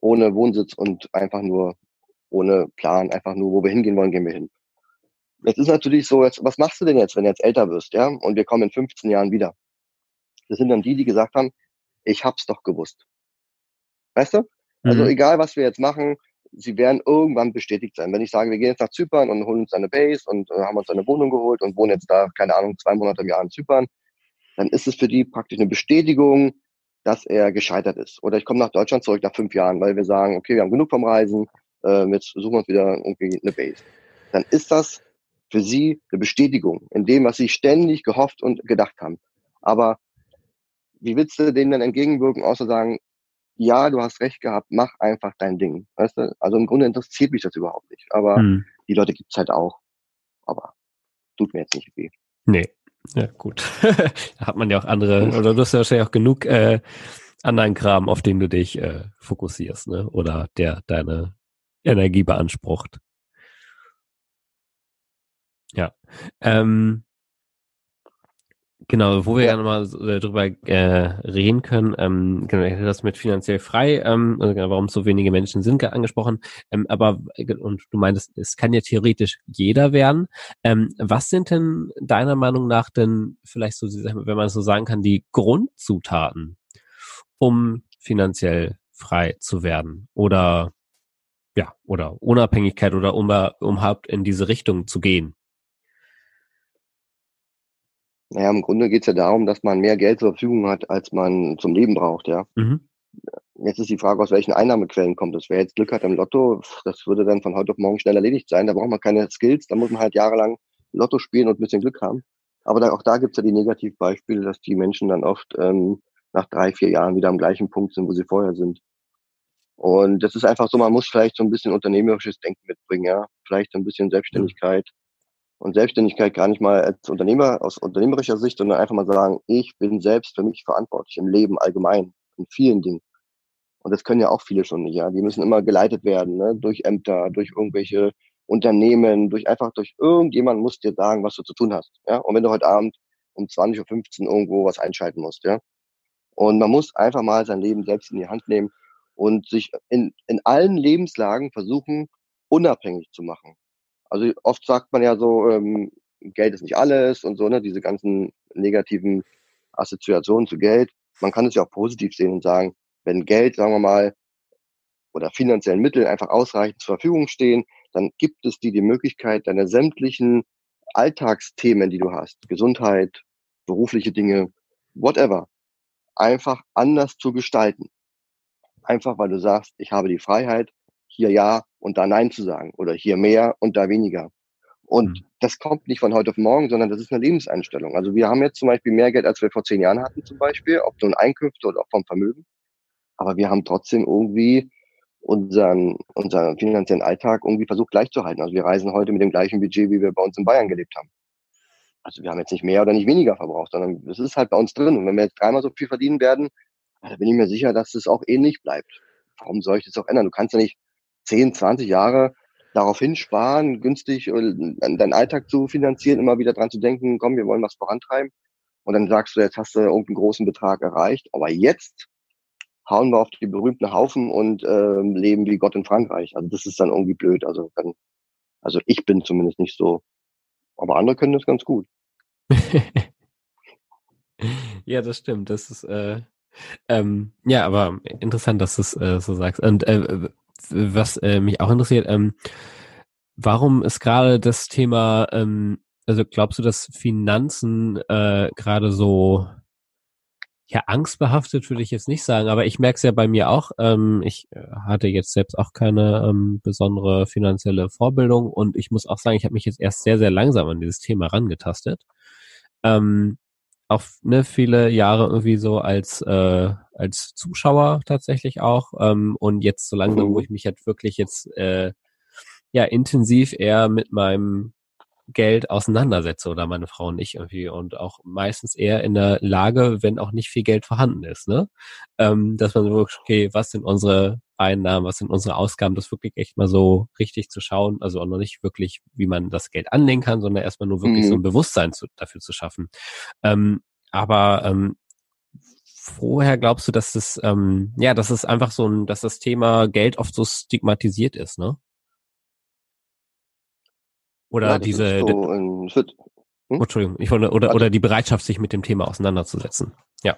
Ohne Wohnsitz und einfach nur ohne Plan, einfach nur, wo wir hingehen wollen, gehen wir hin. Jetzt ist natürlich so, jetzt, was machst du denn jetzt, wenn du jetzt älter wirst, ja? Und wir kommen in 15 Jahren wieder. Das sind dann die, die gesagt haben, ich hab's doch gewusst. Weißt du? Also mhm. egal, was wir jetzt machen, sie werden irgendwann bestätigt sein. Wenn ich sage, wir gehen jetzt nach Zypern und holen uns eine Base und äh, haben uns eine Wohnung geholt und wohnen jetzt da, keine Ahnung, zwei Monate im Jahr in Zypern, dann ist es für die praktisch eine Bestätigung, dass er gescheitert ist. Oder ich komme nach Deutschland zurück nach fünf Jahren, weil wir sagen, okay, wir haben genug vom Reisen, äh, jetzt suchen wir uns wieder irgendwie eine Base. Dann ist das für sie eine Bestätigung in dem, was sie ständig gehofft und gedacht haben. Aber wie willst du denen dann entgegenwirken, außer sagen, ja, du hast recht gehabt, mach einfach dein Ding. Weißt du? Also im Grunde interessiert mich das überhaupt nicht. Aber hm. die Leute gibt's halt auch. Aber tut mir jetzt nicht weh. Nee. Ja, gut. <laughs> da hat man ja auch andere, oder du hast ja wahrscheinlich auch genug äh, anderen Kram, auf den du dich äh, fokussierst, ne? Oder der deine Energie beansprucht. Ja. Ähm, genau, wo wir ja, ja nochmal äh, drüber äh, reden können, ähm, genau, ich hätte das mit finanziell frei, ähm, also genau, warum so wenige Menschen sind angesprochen, ähm, aber äh, und du meintest, es kann ja theoretisch jeder werden. Ähm, was sind denn deiner Meinung nach denn vielleicht so, wenn man so sagen kann, die Grundzutaten, um finanziell frei zu werden oder ja, oder Unabhängigkeit oder um, um überhaupt in diese Richtung zu gehen? Naja, im Grunde geht es ja darum, dass man mehr Geld zur Verfügung hat, als man zum Leben braucht, ja. Mhm. Jetzt ist die Frage, aus welchen Einnahmequellen kommt das. Wer jetzt Glück hat im Lotto, das würde dann von heute auf morgen schnell erledigt sein. Da braucht man keine Skills, da muss man halt jahrelang Lotto spielen und ein bisschen Glück haben. Aber da, auch da gibt es ja die Negativbeispiele, dass die Menschen dann oft ähm, nach drei, vier Jahren wieder am gleichen Punkt sind, wo sie vorher sind. Und das ist einfach so, man muss vielleicht so ein bisschen unternehmerisches Denken mitbringen, ja. Vielleicht ein bisschen Selbstständigkeit. Und Selbstständigkeit gar nicht mal als Unternehmer, aus unternehmerischer Sicht, sondern einfach mal sagen, ich bin selbst für mich verantwortlich im Leben allgemein, in vielen Dingen. Und das können ja auch viele schon nicht, ja. Die müssen immer geleitet werden, ne? durch Ämter, durch irgendwelche Unternehmen, durch einfach durch irgendjemand muss dir sagen, was du zu tun hast. Ja? Und wenn du heute Abend um 20.15 Uhr irgendwo was einschalten musst, ja. Und man muss einfach mal sein Leben selbst in die Hand nehmen und sich in, in allen Lebenslagen versuchen, unabhängig zu machen. Also oft sagt man ja so, ähm, Geld ist nicht alles und so, ne, diese ganzen negativen Assoziationen zu Geld. Man kann es ja auch positiv sehen und sagen, wenn Geld, sagen wir mal, oder finanziellen Mittel einfach ausreichend zur Verfügung stehen, dann gibt es dir die Möglichkeit, deine sämtlichen Alltagsthemen, die du hast, Gesundheit, berufliche Dinge, whatever, einfach anders zu gestalten. Einfach weil du sagst, ich habe die Freiheit, hier ja und da nein zu sagen oder hier mehr und da weniger. Und mhm. das kommt nicht von heute auf morgen, sondern das ist eine Lebenseinstellung. Also wir haben jetzt zum Beispiel mehr Geld, als wir vor zehn Jahren hatten zum Beispiel, ob nun Einkünfte oder auch vom Vermögen. Aber wir haben trotzdem irgendwie unseren, unseren finanziellen Alltag irgendwie versucht gleichzuhalten. Also wir reisen heute mit dem gleichen Budget, wie wir bei uns in Bayern gelebt haben. Also wir haben jetzt nicht mehr oder nicht weniger verbraucht, sondern es ist halt bei uns drin. Und wenn wir jetzt dreimal so viel verdienen werden, da bin ich mir sicher, dass es auch ähnlich bleibt. Warum soll ich das auch ändern? Du kannst ja nicht 10, 20 Jahre darauf hinsparen, günstig deinen Alltag zu finanzieren, immer wieder dran zu denken, komm, wir wollen was vorantreiben. Und dann sagst du, jetzt hast du irgendeinen großen Betrag erreicht. Aber jetzt hauen wir auf die berühmten Haufen und äh, leben wie Gott in Frankreich. Also das ist dann irgendwie blöd. Also, dann, also ich bin zumindest nicht so. Aber andere können das ganz gut. <laughs> ja, das stimmt. Das ist äh, ähm, ja, aber interessant, dass du es äh, so sagst. Und äh, was äh, mich auch interessiert, ähm, warum ist gerade das Thema, ähm, also glaubst du, dass Finanzen äh, gerade so ja, angstbehaftet würde ich jetzt nicht sagen, aber ich merke es ja bei mir auch. Ähm, ich äh, hatte jetzt selbst auch keine ähm, besondere finanzielle Vorbildung und ich muss auch sagen, ich habe mich jetzt erst sehr, sehr langsam an dieses Thema rangetastet. Ähm, auch ne, viele Jahre irgendwie so als äh, als Zuschauer tatsächlich auch ähm, und jetzt so langsam, wo mhm. ich mich halt wirklich jetzt äh, ja intensiv eher mit meinem Geld auseinandersetze oder meine Frau und ich irgendwie und auch meistens eher in der Lage, wenn auch nicht viel Geld vorhanden ist, ne? Ähm, dass man wirklich, okay, was sind unsere Einnahmen, was sind unsere Ausgaben, das wirklich echt mal so richtig zu schauen, also auch noch nicht wirklich, wie man das Geld anlegen kann, sondern erstmal nur wirklich mhm. so ein Bewusstsein zu, dafür zu schaffen. Ähm, aber ähm, vorher glaubst du, dass das, ähm, ja, dass es einfach so ein, dass das Thema Geld oft so stigmatisiert ist, ne? Oder ja, diese. So ein, hm? oh, Entschuldigung, ich wollte, oder, oder die Bereitschaft, sich mit dem Thema auseinanderzusetzen. Ja.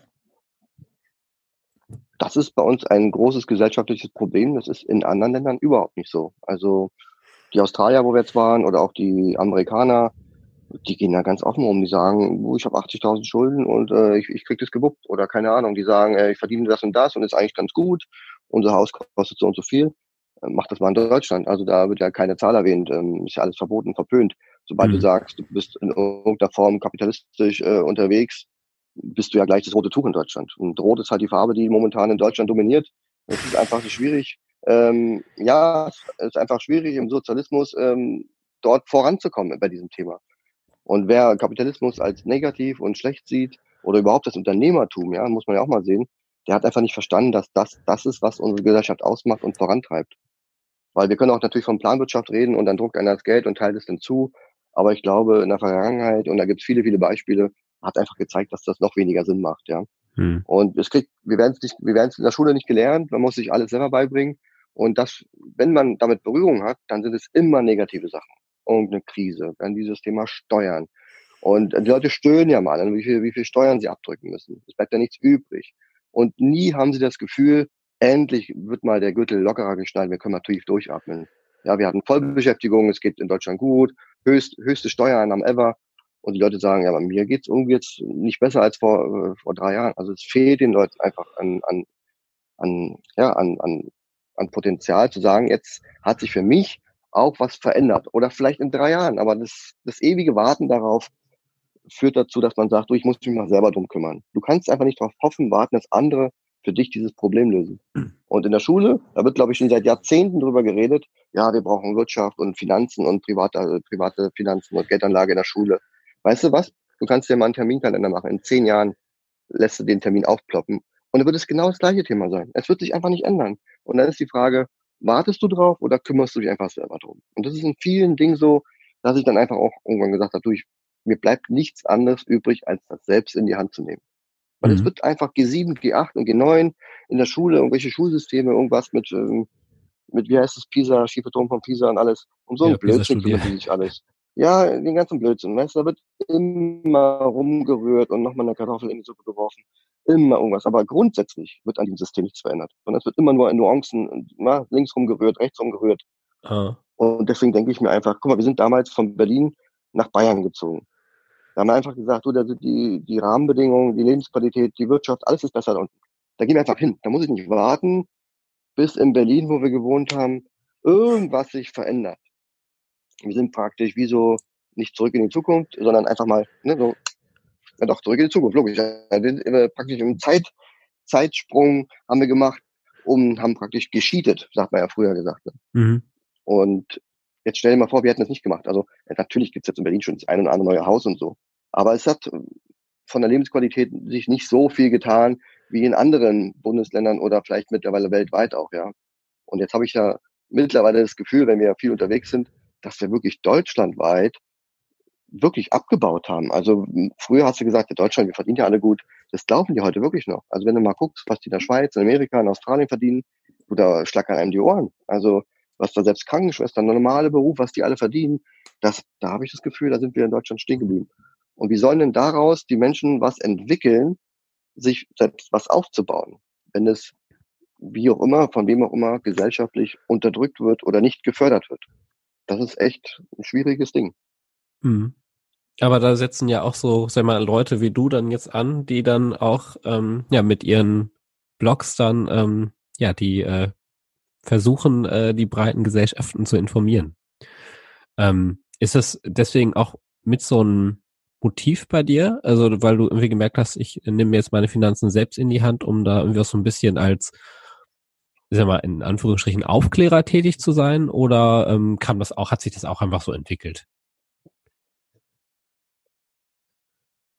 Das ist bei uns ein großes gesellschaftliches Problem. Das ist in anderen Ländern überhaupt nicht so. Also die Australier, wo wir jetzt waren, oder auch die Amerikaner, die gehen da ganz offen um. Die sagen, oh, ich habe 80.000 Schulden und äh, ich, ich krieg das gewuppt. Oder keine Ahnung, die sagen, äh, ich verdiene das und das und ist eigentlich ganz gut. Unser Haus kostet so und so viel mach das mal in Deutschland. Also da wird ja keine Zahl erwähnt, ähm, ist ja alles verboten, verpönt. Sobald mhm. du sagst, du bist in irgendeiner Form kapitalistisch äh, unterwegs, bist du ja gleich das rote Tuch in Deutschland. Und rot ist halt die Farbe, die momentan in Deutschland dominiert. Es ist einfach so schwierig. Ähm, ja, es ist einfach schwierig im Sozialismus ähm, dort voranzukommen bei diesem Thema. Und wer Kapitalismus als negativ und schlecht sieht oder überhaupt das Unternehmertum, ja, muss man ja auch mal sehen, der hat einfach nicht verstanden, dass das das ist, was unsere Gesellschaft ausmacht und vorantreibt. Weil wir können auch natürlich von Planwirtschaft reden und dann druckt einer das Geld und teilt es dann zu. Aber ich glaube, in der Vergangenheit, und da gibt es viele, viele Beispiele, hat einfach gezeigt, dass das noch weniger Sinn macht, ja. Hm. Und es kriegt, wir werden es nicht, wir werden es in der Schule nicht gelernt, man muss sich alles selber beibringen. Und das, wenn man damit Berührung hat, dann sind es immer negative Sachen. Irgendeine Krise, dann dieses Thema Steuern. Und die Leute stöhnen ja mal, wie viel, wie viel Steuern sie abdrücken müssen. Es bleibt ja nichts übrig. Und nie haben sie das Gefühl, endlich wird mal der Gürtel lockerer geschnallt, wir können tief durchatmen. Ja, wir hatten Vollbeschäftigung, es geht in Deutschland gut, höchst, höchste Steuereinnahmen ever. Und die Leute sagen, ja, bei mir geht's irgendwie jetzt nicht besser als vor, äh, vor drei Jahren. Also es fehlt den Leuten einfach an, an, an, ja, an, an, an Potenzial zu sagen, jetzt hat sich für mich auch was verändert. Oder vielleicht in drei Jahren. Aber das, das ewige Warten darauf führt dazu, dass man sagt, du, ich muss mich mal selber drum kümmern. Du kannst einfach nicht darauf hoffen, warten, dass andere für dich dieses Problem lösen. Und in der Schule, da wird, glaube ich, schon seit Jahrzehnten drüber geredet, ja, wir brauchen Wirtschaft und Finanzen und private, also private Finanzen und Geldanlage in der Schule. Weißt du was? Du kannst dir mal einen Terminkalender machen. In zehn Jahren lässt du den Termin aufploppen. Und dann wird es genau das gleiche Thema sein. Es wird sich einfach nicht ändern. Und dann ist die Frage, wartest du drauf oder kümmerst du dich einfach selber drum? Und das ist in vielen Dingen so, dass ich dann einfach auch irgendwann gesagt habe, du, ich, mir bleibt nichts anderes übrig, als das selbst in die Hand zu nehmen. Weil mhm. es wird einfach G7, G8 und G9 in der Schule, irgendwelche Schulsysteme, irgendwas mit, ähm, mit wie heißt es, Pisa, Schieferturm von Pisa und alles. Und so ein ja, Blödsinn kümmert sich alles. Ja, den ganzen Blödsinn. Weißt du, da wird immer rumgerührt und nochmal eine Kartoffel in die Suppe geworfen. Immer irgendwas. Aber grundsätzlich wird an dem System nichts verändert. Sondern es wird immer nur in Nuancen, na, links rumgerührt, rechts rumgerührt. Ah. Und deswegen denke ich mir einfach, guck mal, wir sind damals von Berlin nach Bayern gezogen. Da haben wir einfach gesagt, du, da sind die, die Rahmenbedingungen, die Lebensqualität, die Wirtschaft, alles ist besser da unten. Da gehen wir einfach hin. Da muss ich nicht warten, bis in Berlin, wo wir gewohnt haben, irgendwas sich verändert. Wir sind praktisch wie so nicht zurück in die Zukunft, sondern einfach mal, ne, so, ja doch, zurück in die Zukunft, logisch. Ja, praktisch im Zeit, Zeitsprung haben wir gemacht und haben praktisch gescheatet, sagt man ja früher gesagt. Ne? Mhm. Und Jetzt stell dir mal vor, wir hätten das nicht gemacht. Also natürlich gibt es jetzt in Berlin schon das ein oder andere neue Haus und so. Aber es hat von der Lebensqualität sich nicht so viel getan wie in anderen Bundesländern oder vielleicht mittlerweile weltweit auch, ja. Und jetzt habe ich ja mittlerweile das Gefühl, wenn wir viel unterwegs sind, dass wir wirklich deutschlandweit wirklich abgebaut haben. Also früher hast du gesagt, in Deutschland, wir verdienen ja alle gut. Das glauben die heute wirklich noch. Also wenn du mal guckst, was die in der Schweiz, in Amerika, in Australien verdienen, du da schlackern einem die Ohren. Also was da selbst Krankenschwestern, normale Beruf, was die alle verdienen, das, da habe ich das Gefühl, da sind wir in Deutschland stehen geblieben. Und wie sollen denn daraus die Menschen was entwickeln, sich selbst was aufzubauen, wenn es wie auch immer, von wem auch immer, gesellschaftlich unterdrückt wird oder nicht gefördert wird? Das ist echt ein schwieriges Ding. Mhm. Aber da setzen ja auch so, sag mal, Leute wie du dann jetzt an, die dann auch ähm, ja mit ihren Blogs dann ähm, ja die äh, versuchen, äh, die breiten Gesellschaften zu informieren. Ähm, ist das deswegen auch mit so einem Motiv bei dir? Also, weil du irgendwie gemerkt hast, ich nehme mir jetzt meine Finanzen selbst in die Hand, um da irgendwie auch so ein bisschen als, sag mal, in Anführungsstrichen Aufklärer tätig zu sein? Oder ähm, kam das auch, hat sich das auch einfach so entwickelt?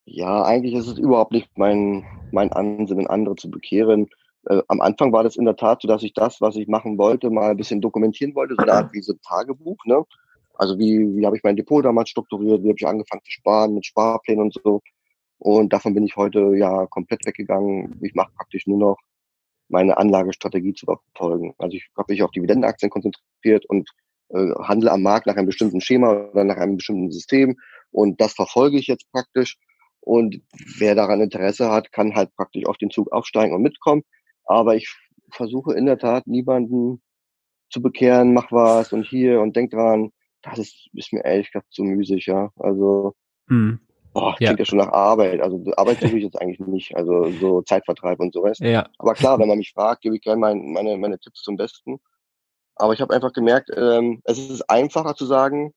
Ja, eigentlich ist es überhaupt nicht mein, mein Ansinnen, andere zu bekehren äh, am Anfang war das in der Tat so, dass ich das, was ich machen wollte, mal ein bisschen dokumentieren wollte, so eine Art wie so ein Tagebuch. Ne? Also wie, wie habe ich mein Depot damals strukturiert, wie habe ich angefangen zu sparen mit Sparplänen und so. Und davon bin ich heute ja komplett weggegangen. Ich mache praktisch nur noch meine Anlagestrategie zu verfolgen. Also ich habe mich auf Dividendenaktien konzentriert und äh, handle am Markt nach einem bestimmten Schema oder nach einem bestimmten System. Und das verfolge ich jetzt praktisch. Und wer daran Interesse hat, kann halt praktisch auf den Zug aufsteigen und mitkommen. Aber ich versuche in der Tat niemanden zu bekehren, mach was und hier und denk dran. Das ist, ist mir ehrlich gesagt zu müßig, ja. Also, hm. boah, klingt ja. ja schon nach Arbeit. Also Arbeit tue ich jetzt eigentlich nicht. Also so Zeitvertreib und so was. Ja. Aber klar, wenn man mich fragt, gebe ich gerne mein, meine, meine Tipps zum Besten. Aber ich habe einfach gemerkt, ähm, es ist einfacher zu sagen,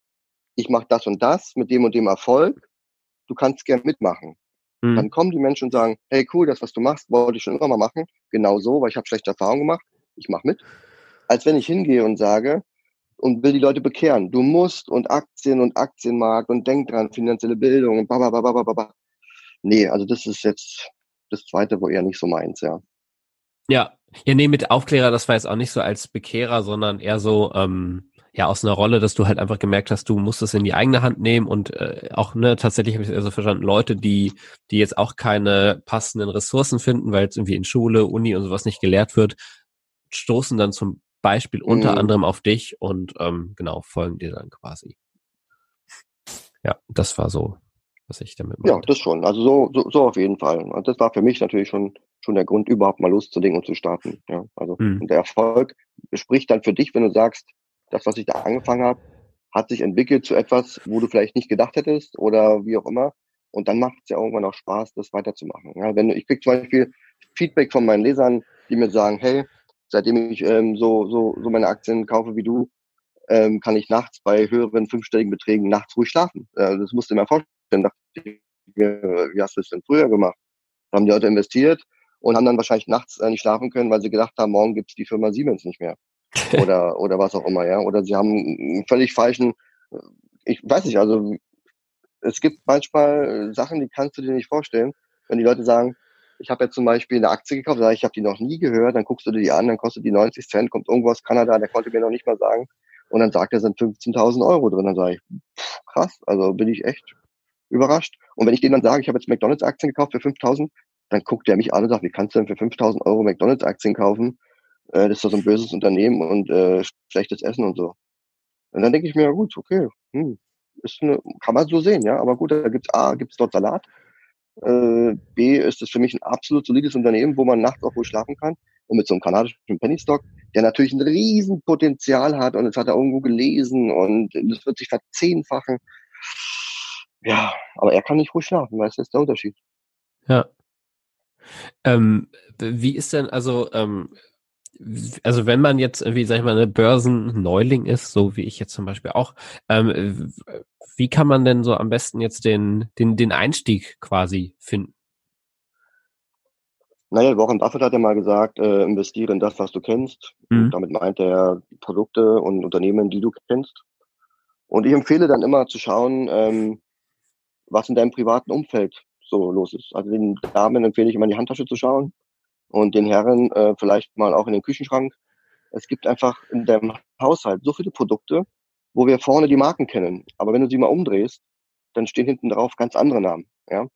ich mache das und das mit dem und dem Erfolg. Du kannst gern mitmachen. Mhm. Dann kommen die Menschen und sagen, hey cool, das, was du machst, wollte ich schon immer mal machen. Genau so, weil ich habe schlechte Erfahrungen gemacht. Ich mache mit. Als wenn ich hingehe und sage und will die Leute bekehren, du musst und Aktien und Aktienmarkt und denk dran, finanzielle Bildung und babababababa. Nee, also das ist jetzt das zweite, wo eher nicht so meins, ja. Ja, ja, nee, mit Aufklärer, das war jetzt auch nicht so als Bekehrer, sondern eher so, ähm, ja aus einer Rolle, dass du halt einfach gemerkt hast, du musst es in die eigene Hand nehmen und äh, auch ne tatsächlich habe ich also verstanden, Leute, die die jetzt auch keine passenden Ressourcen finden, weil es irgendwie in Schule, Uni und sowas nicht gelehrt wird, stoßen dann zum Beispiel unter mhm. anderem auf dich und ähm, genau folgen dir dann quasi. Ja, das war so, was ich damit meinte. Ja, das schon. Also so, so, so auf jeden Fall. Und das war für mich natürlich schon schon der Grund, überhaupt mal loszulegen und zu starten. Ja, also mhm. und der Erfolg spricht dann für dich, wenn du sagst, das, was ich da angefangen habe, hat sich entwickelt zu etwas, wo du vielleicht nicht gedacht hättest oder wie auch immer. Und dann macht es ja irgendwann auch Spaß, das weiterzumachen. Ja, wenn ich krieg zum Beispiel Feedback von meinen Lesern, die mir sagen, hey, seitdem ich ähm, so, so, so meine Aktien kaufe wie du, ähm, kann ich nachts bei höheren fünfstelligen Beträgen nachts ruhig schlafen. Äh, das musst du mir vorstellen. Dachte ich wie hast du das denn früher gemacht? Da haben die Leute investiert und haben dann wahrscheinlich nachts äh, nicht schlafen können, weil sie gedacht haben, morgen gibt's die Firma Siemens nicht mehr. <laughs> oder, oder was auch immer, ja. Oder sie haben einen völlig falschen, äh, ich weiß nicht, also es gibt manchmal Sachen, die kannst du dir nicht vorstellen. Wenn die Leute sagen, ich habe jetzt zum Beispiel eine Aktie gekauft, sage ich, ich habe die noch nie gehört, dann guckst du dir die an, dann kostet die 90 Cent, kommt irgendwo aus Kanada, der konnte mir noch nicht mal sagen. Und dann sagt er, sind 15.000 Euro drin. Dann sage ich, pff, krass, also bin ich echt überrascht. Und wenn ich denen dann sage, ich habe jetzt McDonalds-Aktien gekauft für 5.000, dann guckt der mich an und sagt, wie kannst du denn für 5.000 Euro McDonalds-Aktien kaufen? Äh, das ist doch so ein böses Unternehmen und äh, schlechtes Essen und so. Und dann denke ich mir, ja gut, okay, hm, ist eine, kann man so sehen, ja. Aber gut, da gibt's A, gibt's dort Salat. Äh, B ist es für mich ein absolut solides Unternehmen, wo man nachts auch wohl schlafen kann. Und mit so einem kanadischen Penny Stock, der natürlich ein Riesenpotenzial hat und das hat er irgendwo gelesen und das wird sich verzehnfachen. Ja, aber er kann nicht ruhig schlafen, du, das ist der Unterschied. Ja. Ähm, wie ist denn, also, ähm, also wenn man jetzt irgendwie, sag ich mal, eine Börsenneuling ist, so wie ich jetzt zum Beispiel auch, ähm, wie kann man denn so am besten jetzt den, den, den Einstieg quasi finden? Naja, Warren Buffett hat ja mal gesagt, äh, investiere in das, was du kennst. Mhm. damit meint er Produkte und Unternehmen, die du kennst. Und ich empfehle dann immer zu schauen, ähm, was in deinem privaten Umfeld so los ist. Also den Damen empfehle ich immer in die Handtasche zu schauen und den Herren äh, vielleicht mal auch in den Küchenschrank. Es gibt einfach in deinem Haushalt so viele Produkte, wo wir vorne die Marken kennen. Aber wenn du sie mal umdrehst, dann stehen hinten drauf ganz andere Namen. Ja?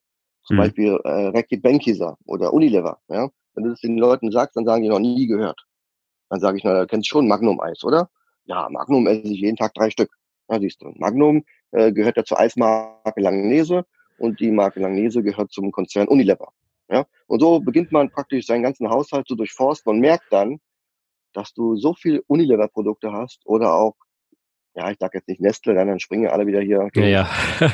Zum mhm. Beispiel äh, Reckitt Benckiser oder Unilever. Ja? Wenn du das den Leuten sagst, dann sagen die noch nie gehört. Dann sage ich, na, du kennst schon Magnum-Eis, oder? Ja, Magnum esse ich jeden Tag drei Stück. Ja, siehst du. Magnum äh, gehört ja zur Eismarke Langnese und die Marke Langnese gehört zum Konzern Unilever. Ja? Und so beginnt man praktisch seinen ganzen Haushalt zu durchforsten und merkt dann, dass du so viel Unilever-Produkte hast oder auch, ja, ich sag jetzt nicht Nestle, dann springen alle wieder hier. Ja, ja. <laughs>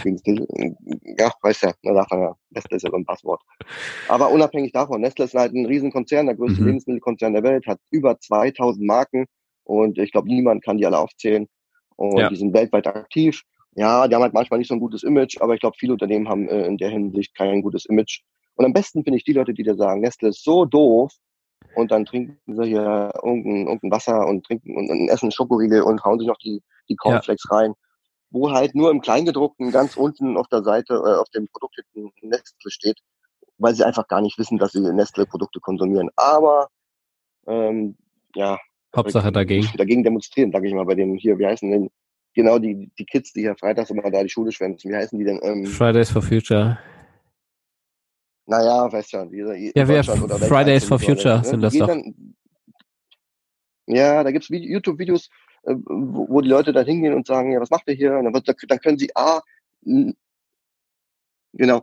Ja, weiß ja, da darf man ja, Nestle ist ja so ein Passwort. Aber unabhängig davon, Nestle ist halt ein Riesenkonzern, der größte mhm. Lebensmittelkonzern der Welt, hat über 2000 Marken und ich glaube, niemand kann die alle aufzählen. Und ja. die sind weltweit aktiv. Ja, die haben halt manchmal nicht so ein gutes Image, aber ich glaube, viele Unternehmen haben äh, in der Hinsicht kein gutes Image. Und am besten finde ich die Leute, die dir sagen, Nestle ist so doof und dann trinken sie hier irgendein, irgendein Wasser und trinken und, und essen Schokoriegel und hauen sich noch die, die Cornflakes ja. rein. Wo halt nur im Kleingedruckten ganz unten auf der Seite, äh, auf dem Produkt Nestle steht, weil sie einfach gar nicht wissen, dass sie Nestle-Produkte konsumieren. Aber ähm, ja, Hauptsache dagegen. Dagegen demonstrieren, sage ich mal, bei den hier, wie heißen denn genau die, die Kids, die hier freitags immer da die Schule schwänzen, wie heißen die denn? Ähm, Fridays for Future. Naja, weißt du, dieser Ja, wer Fridays for Future ne? sind das doch. Ja, da gibt's YouTube-Videos, äh, wo, wo die Leute dann hingehen und sagen, ja, was macht ihr hier? Und dann, wird, dann können sie A, genau,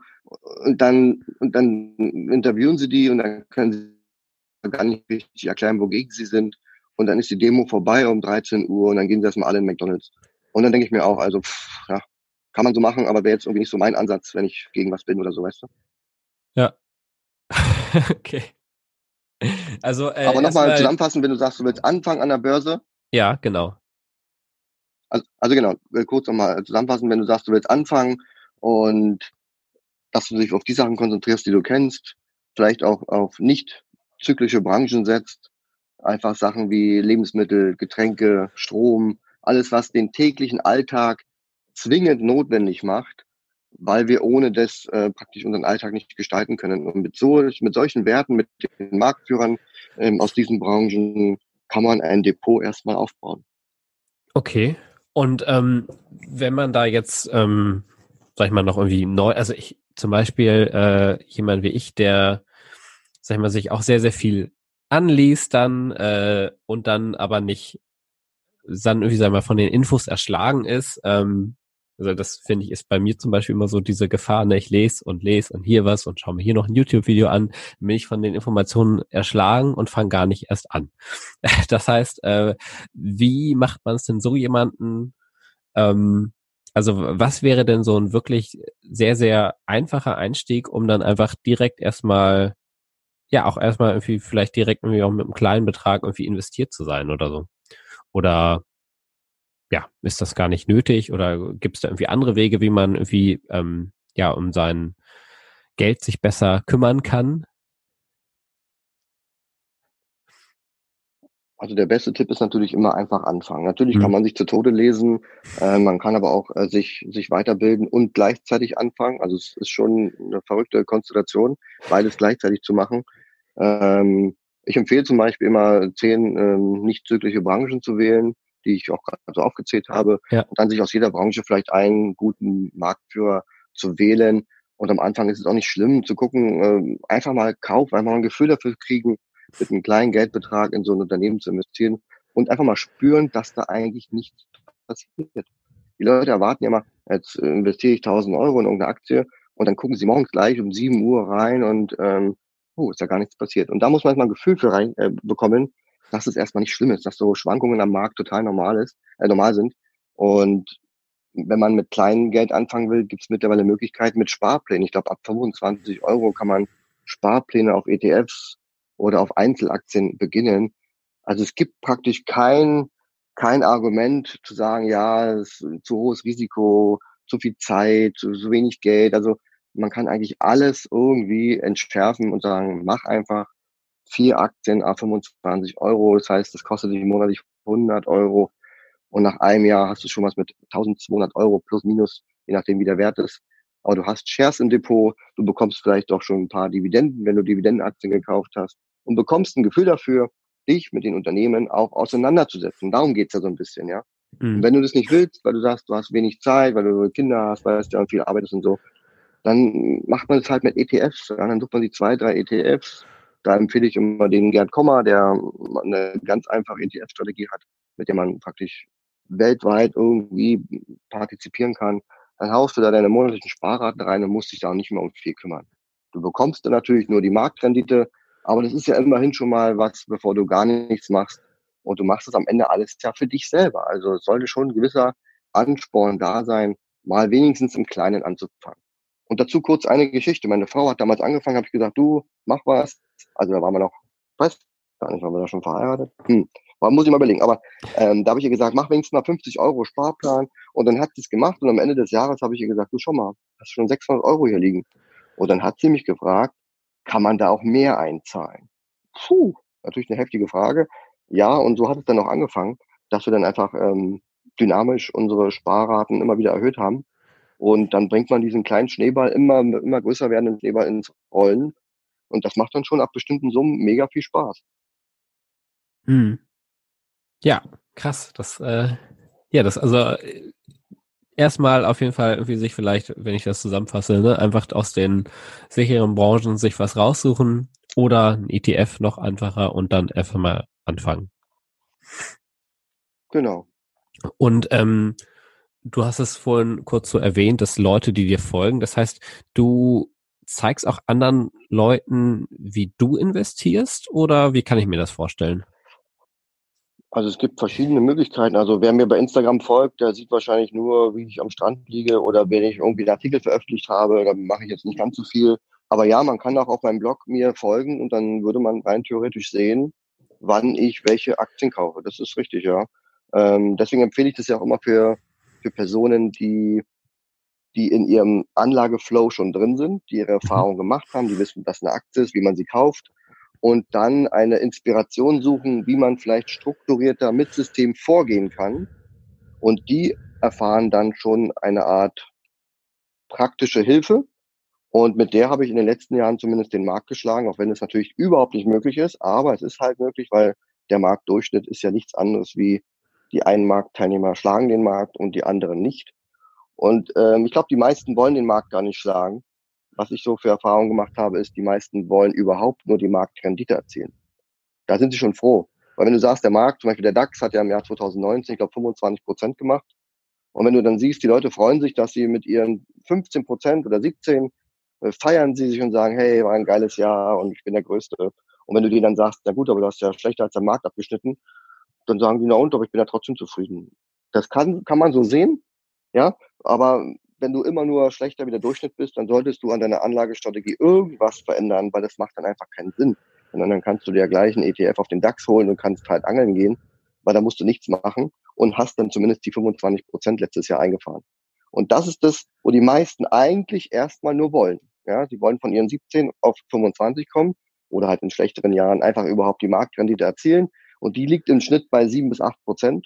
und dann, und dann interviewen sie die und dann können sie gar nicht richtig erklären, wogegen sie sind und dann ist die Demo vorbei um 13 Uhr und dann gehen sie erstmal alle in McDonalds. Und dann denke ich mir auch, also, pff, ja, kann man so machen, aber wäre jetzt irgendwie nicht so mein Ansatz, wenn ich gegen was bin oder so, weißt du? Ja. <laughs> okay. Also, äh, aber nochmal zusammenfassen, wenn du sagst, du willst anfangen an der Börse. Ja, genau. Also, also genau, äh, kurz nochmal zusammenfassen, wenn du sagst, du willst anfangen und dass du dich auf die Sachen konzentrierst, die du kennst, vielleicht auch auf nicht zyklische Branchen setzt, Einfach Sachen wie Lebensmittel, Getränke, Strom, alles, was den täglichen Alltag zwingend notwendig macht, weil wir ohne das äh, praktisch unseren Alltag nicht gestalten können. Und mit, so, mit solchen Werten, mit den Marktführern ähm, aus diesen Branchen kann man ein Depot erstmal aufbauen. Okay. Und ähm, wenn man da jetzt, ähm, sag ich mal, noch irgendwie neu, also ich zum Beispiel äh, jemand wie ich, der, sag ich mal, sich auch sehr, sehr viel anliest dann äh, und dann aber nicht dann irgendwie, sag mal, von den Infos erschlagen ist. Ähm, also das finde ich ist bei mir zum Beispiel immer so diese Gefahr, ne, ich lese und lese und hier was und schaue mir hier noch ein YouTube-Video an, bin ich von den Informationen erschlagen und fange gar nicht erst an. <laughs> Das heißt, äh, wie macht man es denn so jemanden, Ähm, also was wäre denn so ein wirklich sehr, sehr einfacher Einstieg, um dann einfach direkt erstmal, ja, auch erstmal irgendwie vielleicht direkt irgendwie auch mit einem kleinen Betrag irgendwie investiert zu sein oder so? Oder ja, ist das gar nicht nötig oder gibt es da irgendwie andere Wege, wie man irgendwie ähm, ja um sein Geld sich besser kümmern kann? Also der beste Tipp ist natürlich immer einfach anfangen. Natürlich mhm. kann man sich zu Tode lesen, äh, man kann aber auch äh, sich, sich weiterbilden und gleichzeitig anfangen. Also es ist schon eine verrückte Konstellation, beides gleichzeitig zu machen. Ähm, ich empfehle zum Beispiel immer zehn ähm, nicht zyklische Branchen zu wählen, die ich auch gerade so aufgezählt habe, ja. und dann sich aus jeder Branche vielleicht einen guten Marktführer zu wählen. Und am Anfang ist es auch nicht schlimm zu gucken, äh, einfach mal kaufen, einfach mal ein Gefühl dafür kriegen, mit einem kleinen Geldbetrag in so ein Unternehmen zu investieren und einfach mal spüren, dass da eigentlich nichts passiert. Die Leute erwarten ja mal, jetzt investiere ich 1000 Euro in irgendeine Aktie und dann gucken sie morgens gleich um 7 Uhr rein und ähm, oh, ist da gar nichts passiert. Und da muss man erstmal ein Gefühl für rein äh, bekommen, dass es erstmal nicht schlimm ist, dass so Schwankungen am Markt total normal ist, äh, normal sind. Und wenn man mit kleinem Geld anfangen will, gibt es mittlerweile Möglichkeiten mit Sparplänen. Ich glaube, ab 25 Euro kann man Sparpläne auf ETFs oder auf Einzelaktien beginnen. Also es gibt praktisch kein, kein Argument zu sagen, ja, es ist zu hohes Risiko, zu viel Zeit, zu, zu wenig Geld. Also man kann eigentlich alles irgendwie entschärfen und sagen, mach einfach vier Aktien a 25 Euro. Das heißt, das kostet dich monatlich 100 Euro. Und nach einem Jahr hast du schon was mit 1200 Euro plus minus, je nachdem wie der Wert ist aber du hast Shares im Depot, du bekommst vielleicht auch schon ein paar Dividenden, wenn du Dividendenaktien gekauft hast und bekommst ein Gefühl dafür, dich mit den Unternehmen auch auseinanderzusetzen. Darum geht's ja so ein bisschen, ja. Mhm. Und wenn du das nicht willst, weil du sagst, du hast wenig Zeit, weil du Kinder hast, weil du ja viel arbeitest und so, dann macht man es halt mit ETFs. Ja? Dann sucht man die zwei, drei ETFs. Da empfehle ich immer den Gerd Kommer, der eine ganz einfache ETF-Strategie hat, mit der man praktisch weltweit irgendwie partizipieren kann dann haust du da deine monatlichen Sparraten rein und musst dich da nicht mehr um viel kümmern. Du bekommst dann natürlich nur die Marktrendite, aber das ist ja immerhin schon mal was, bevor du gar nichts machst. Und du machst es am Ende alles ja für dich selber. Also es sollte schon ein gewisser Ansporn da sein, mal wenigstens im Kleinen anzufangen. Und dazu kurz eine Geschichte. Meine Frau hat damals angefangen, habe ich gesagt, du, mach was. Also da waren wir noch, weiß gar nicht, waren wir da schon verheiratet? Hm. Man muss ich mal überlegen. Aber ähm, da habe ich ihr gesagt, mach wenigstens mal 50 Euro Sparplan. Und dann hat sie es gemacht. Und am Ende des Jahres habe ich ihr gesagt, du schau mal, hast schon 600 Euro hier liegen. Und dann hat sie mich gefragt, kann man da auch mehr einzahlen? Puh, natürlich eine heftige Frage. Ja, und so hat es dann auch angefangen, dass wir dann einfach ähm, dynamisch unsere Sparraten immer wieder erhöht haben. Und dann bringt man diesen kleinen Schneeball immer, immer größer werdenden Schneeball ins Rollen. Und das macht dann schon ab bestimmten Summen mega viel Spaß. Hm. Ja, krass. Das, äh, ja, das, also äh, erstmal auf jeden Fall irgendwie sich vielleicht, wenn ich das zusammenfasse, ne, einfach aus den sicheren Branchen sich was raussuchen oder ein ETF noch einfacher und dann einfach mal anfangen. Genau. Und ähm, du hast es vorhin kurz so erwähnt, dass Leute, die dir folgen, das heißt, du zeigst auch anderen Leuten, wie du investierst oder wie kann ich mir das vorstellen? Also es gibt verschiedene Möglichkeiten. Also wer mir bei Instagram folgt, der sieht wahrscheinlich nur, wie ich am Strand liege oder wenn ich irgendwie einen Artikel veröffentlicht habe, dann mache ich jetzt nicht ganz so viel. Aber ja, man kann auch auf meinem Blog mir folgen und dann würde man rein theoretisch sehen, wann ich welche Aktien kaufe. Das ist richtig, ja. Ähm, deswegen empfehle ich das ja auch immer für, für Personen, die, die in ihrem Anlageflow schon drin sind, die ihre mhm. Erfahrung gemacht haben, die wissen, was eine Aktie ist, wie man sie kauft und dann eine Inspiration suchen, wie man vielleicht strukturierter mit System vorgehen kann. Und die erfahren dann schon eine Art praktische Hilfe. Und mit der habe ich in den letzten Jahren zumindest den Markt geschlagen, auch wenn es natürlich überhaupt nicht möglich ist. Aber es ist halt möglich, weil der Marktdurchschnitt ist ja nichts anderes wie die einen Marktteilnehmer schlagen den Markt und die anderen nicht. Und ähm, ich glaube, die meisten wollen den Markt gar nicht schlagen, was ich so für Erfahrungen gemacht habe, ist, die meisten wollen überhaupt nur die Marktrendite erzielen. Da sind sie schon froh. Weil wenn du sagst, der Markt, zum Beispiel der DAX hat ja im Jahr 2019, ich glaube, 25 Prozent gemacht. Und wenn du dann siehst, die Leute freuen sich, dass sie mit ihren 15 Prozent oder 17 äh, feiern sie sich und sagen, hey, war ein geiles Jahr und ich bin der Größte. Und wenn du denen dann sagst, na gut, aber du hast ja schlechter als der Markt abgeschnitten, dann sagen die, na und, aber ich bin ja trotzdem zufrieden. Das kann, kann man so sehen, Ja, aber wenn du immer nur schlechter wie der Durchschnitt bist, dann solltest du an deiner Anlagestrategie irgendwas verändern, weil das macht dann einfach keinen Sinn. Und dann kannst du dir gleich einen ETF auf den DAX holen und kannst halt angeln gehen, weil da musst du nichts machen und hast dann zumindest die 25 Prozent letztes Jahr eingefahren. Und das ist das, wo die meisten eigentlich erstmal nur wollen. Ja, sie wollen von ihren 17 auf 25 kommen oder halt in schlechteren Jahren einfach überhaupt die Marktrendite erzielen. Und die liegt im Schnitt bei 7 bis 8 Prozent.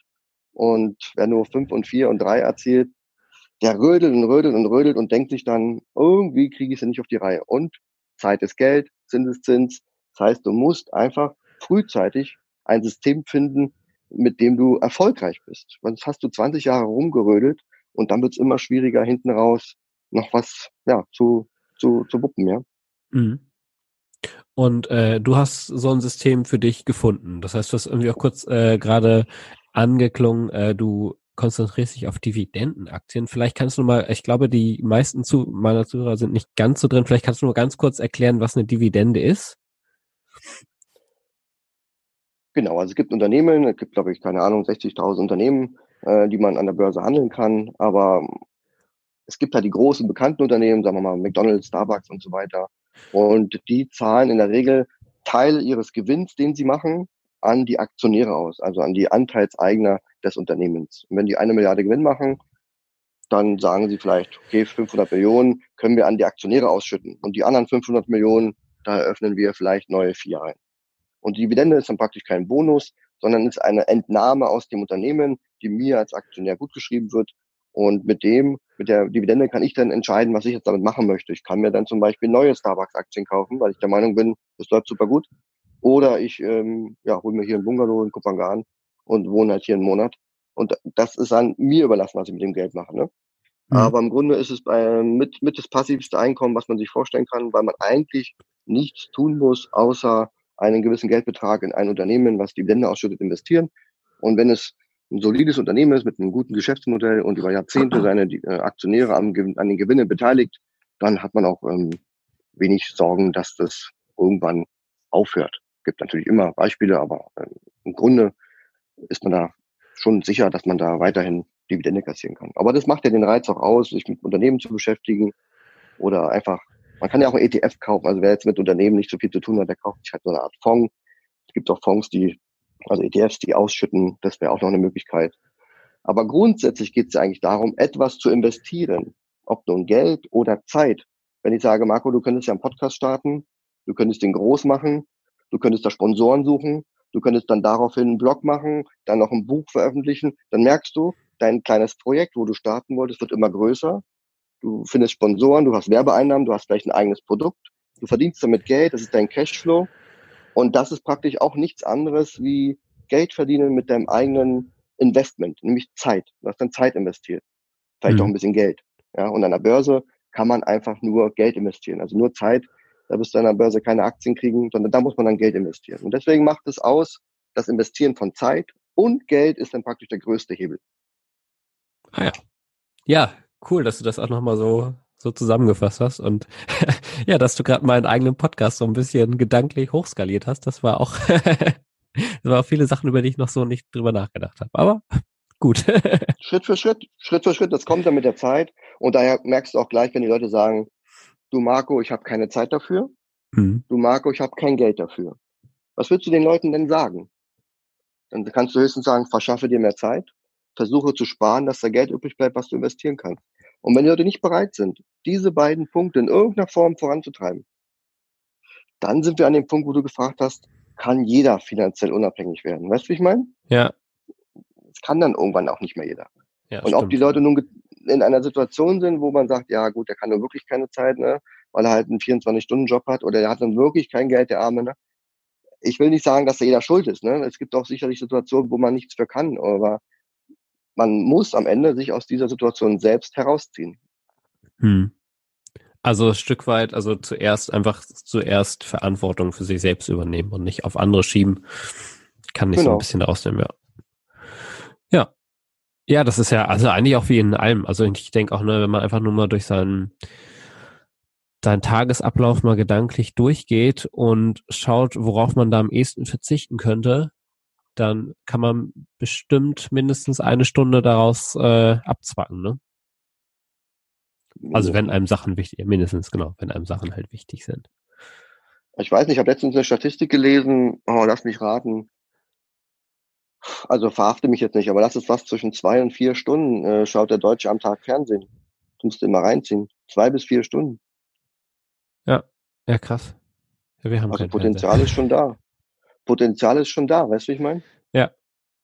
Und wer nur 5 und 4 und 3 erzielt, der rödelt und rödelt und rödelt und denkt sich dann, irgendwie kriege ich es ja nicht auf die Reihe. Und Zeit ist Geld, Zinseszins. Das heißt, du musst einfach frühzeitig ein System finden, mit dem du erfolgreich bist. Sonst hast du 20 Jahre rumgerödelt und dann wird es immer schwieriger, hinten raus noch was ja, zu, zu, zu wuppen, ja. Mhm. Und äh, du hast so ein System für dich gefunden. Das heißt, du hast irgendwie auch kurz äh, gerade angeklungen, äh, du konzentrierst dich auf Dividendenaktien. Vielleicht kannst du mal, ich glaube, die meisten zu meiner Zuhörer sind nicht ganz so drin. Vielleicht kannst du nur ganz kurz erklären, was eine Dividende ist. Genau, also es gibt Unternehmen, es gibt, glaube ich, keine Ahnung, 60.000 Unternehmen, äh, die man an der Börse handeln kann. Aber es gibt halt die großen bekannten Unternehmen, sagen wir mal McDonald's, Starbucks und so weiter. Und die zahlen in der Regel Teile ihres Gewinns, den sie machen, an die Aktionäre aus, also an die Anteilseigner des Unternehmens. Und wenn die eine Milliarde Gewinn machen, dann sagen sie vielleicht, okay, 500 Millionen können wir an die Aktionäre ausschütten. Und die anderen 500 Millionen, da eröffnen wir vielleicht neue ein. Und die Dividende ist dann praktisch kein Bonus, sondern ist eine Entnahme aus dem Unternehmen, die mir als Aktionär gut geschrieben wird. Und mit dem, mit der Dividende kann ich dann entscheiden, was ich jetzt damit machen möchte. Ich kann mir dann zum Beispiel neue Starbucks-Aktien kaufen, weil ich der Meinung bin, das läuft super gut. Oder ich ähm, ja, hole mir hier ein Bungalow in Kupangan und wohne halt hier einen Monat. Und das ist an mir überlassen, was ich mit dem Geld mache. Ne? Mhm. Aber im Grunde ist es bei, mit, mit das passivste Einkommen, was man sich vorstellen kann, weil man eigentlich nichts tun muss, außer einen gewissen Geldbetrag in ein Unternehmen, was Dividende ausschüttet, investieren. Und wenn es ein solides Unternehmen ist mit einem guten Geschäftsmodell und über Jahrzehnte <clears throat> seine äh, Aktionäre an den Gewinnen beteiligt, dann hat man auch ähm, wenig Sorgen, dass das irgendwann aufhört gibt natürlich immer Beispiele, aber äh, im Grunde ist man da schon sicher, dass man da weiterhin Dividende kassieren kann. Aber das macht ja den Reiz auch aus, sich mit Unternehmen zu beschäftigen oder einfach, man kann ja auch ein ETF kaufen. Also wer jetzt mit Unternehmen nicht so viel zu tun hat, der kauft sich halt so eine Art Fonds. Es gibt auch Fonds, die, also ETFs, die ausschütten. Das wäre auch noch eine Möglichkeit. Aber grundsätzlich geht es ja eigentlich darum, etwas zu investieren. Ob nun Geld oder Zeit. Wenn ich sage, Marco, du könntest ja einen Podcast starten, du könntest den groß machen, Du könntest da Sponsoren suchen. Du könntest dann daraufhin einen Blog machen, dann noch ein Buch veröffentlichen. Dann merkst du, dein kleines Projekt, wo du starten wolltest, wird immer größer. Du findest Sponsoren, du hast Werbeeinnahmen, du hast vielleicht ein eigenes Produkt. Du verdienst damit Geld, das ist dein Cashflow. Und das ist praktisch auch nichts anderes wie Geld verdienen mit deinem eigenen Investment, nämlich Zeit. Du hast dann Zeit investiert. Vielleicht mhm. auch ein bisschen Geld. Ja, und an der Börse kann man einfach nur Geld investieren. Also nur Zeit da wirst du an der Börse keine Aktien kriegen, sondern da muss man dann Geld investieren. Und deswegen macht es aus, das Investieren von Zeit und Geld ist dann praktisch der größte Hebel. Ah ja. Ja, cool, dass du das auch nochmal so, so zusammengefasst hast und <laughs> ja, dass du gerade meinen eigenen Podcast so ein bisschen gedanklich hochskaliert hast. Das war auch, <laughs> das war auch viele Sachen, über die ich noch so nicht drüber nachgedacht habe. Aber gut. <laughs> Schritt für Schritt, Schritt für Schritt, das kommt dann mit der Zeit. Und daher merkst du auch gleich, wenn die Leute sagen, du Marco, ich habe keine Zeit dafür. Mhm. Du Marco, ich habe kein Geld dafür. Was würdest du den Leuten denn sagen? Dann kannst du höchstens sagen, verschaffe dir mehr Zeit, versuche zu sparen, dass da Geld übrig bleibt, was du investieren kannst. Und wenn die Leute nicht bereit sind, diese beiden Punkte in irgendeiner Form voranzutreiben, dann sind wir an dem Punkt, wo du gefragt hast, kann jeder finanziell unabhängig werden? Weißt du, wie ich meine? Ja. Es kann dann irgendwann auch nicht mehr jeder. Ja, und stimmt. ob die Leute nun in einer Situation sind, wo man sagt, ja gut, der kann nur wirklich keine Zeit, ne, weil er halt einen 24-Stunden-Job hat oder er hat dann wirklich kein Geld, der Arme, ne. Ich will nicht sagen, dass da jeder schuld ist, ne. Es gibt auch sicherlich Situationen, wo man nichts für kann, aber man muss am Ende sich aus dieser Situation selbst herausziehen. Hm. Also ein Stück weit, also zuerst einfach zuerst Verantwortung für sich selbst übernehmen und nicht auf andere schieben. Kann ich genau. so ein genau. bisschen rausnehmen, ja. Ja, ja, das ist ja also eigentlich auch wie in allem. Also ich denke auch, ne, wenn man einfach nur mal durch seinen seinen Tagesablauf mal gedanklich durchgeht und schaut, worauf man da am ehesten verzichten könnte, dann kann man bestimmt mindestens eine Stunde daraus äh, abzwacken, ne? Also wenn einem Sachen wichtig, mindestens genau, wenn einem Sachen halt wichtig sind. Ich weiß nicht, ich habe letztens eine Statistik gelesen, oh, lass mich raten. Also verhafte mich jetzt nicht, aber das ist was zwischen zwei und vier Stunden äh, schaut der Deutsche am Tag Fernsehen. Du musst immer reinziehen. Zwei bis vier Stunden. Ja, ja krass. Ja, wir haben also Potenzial Fernseher. ist schon da. Potenzial ist schon da, weißt du, wie ich meine? Ja,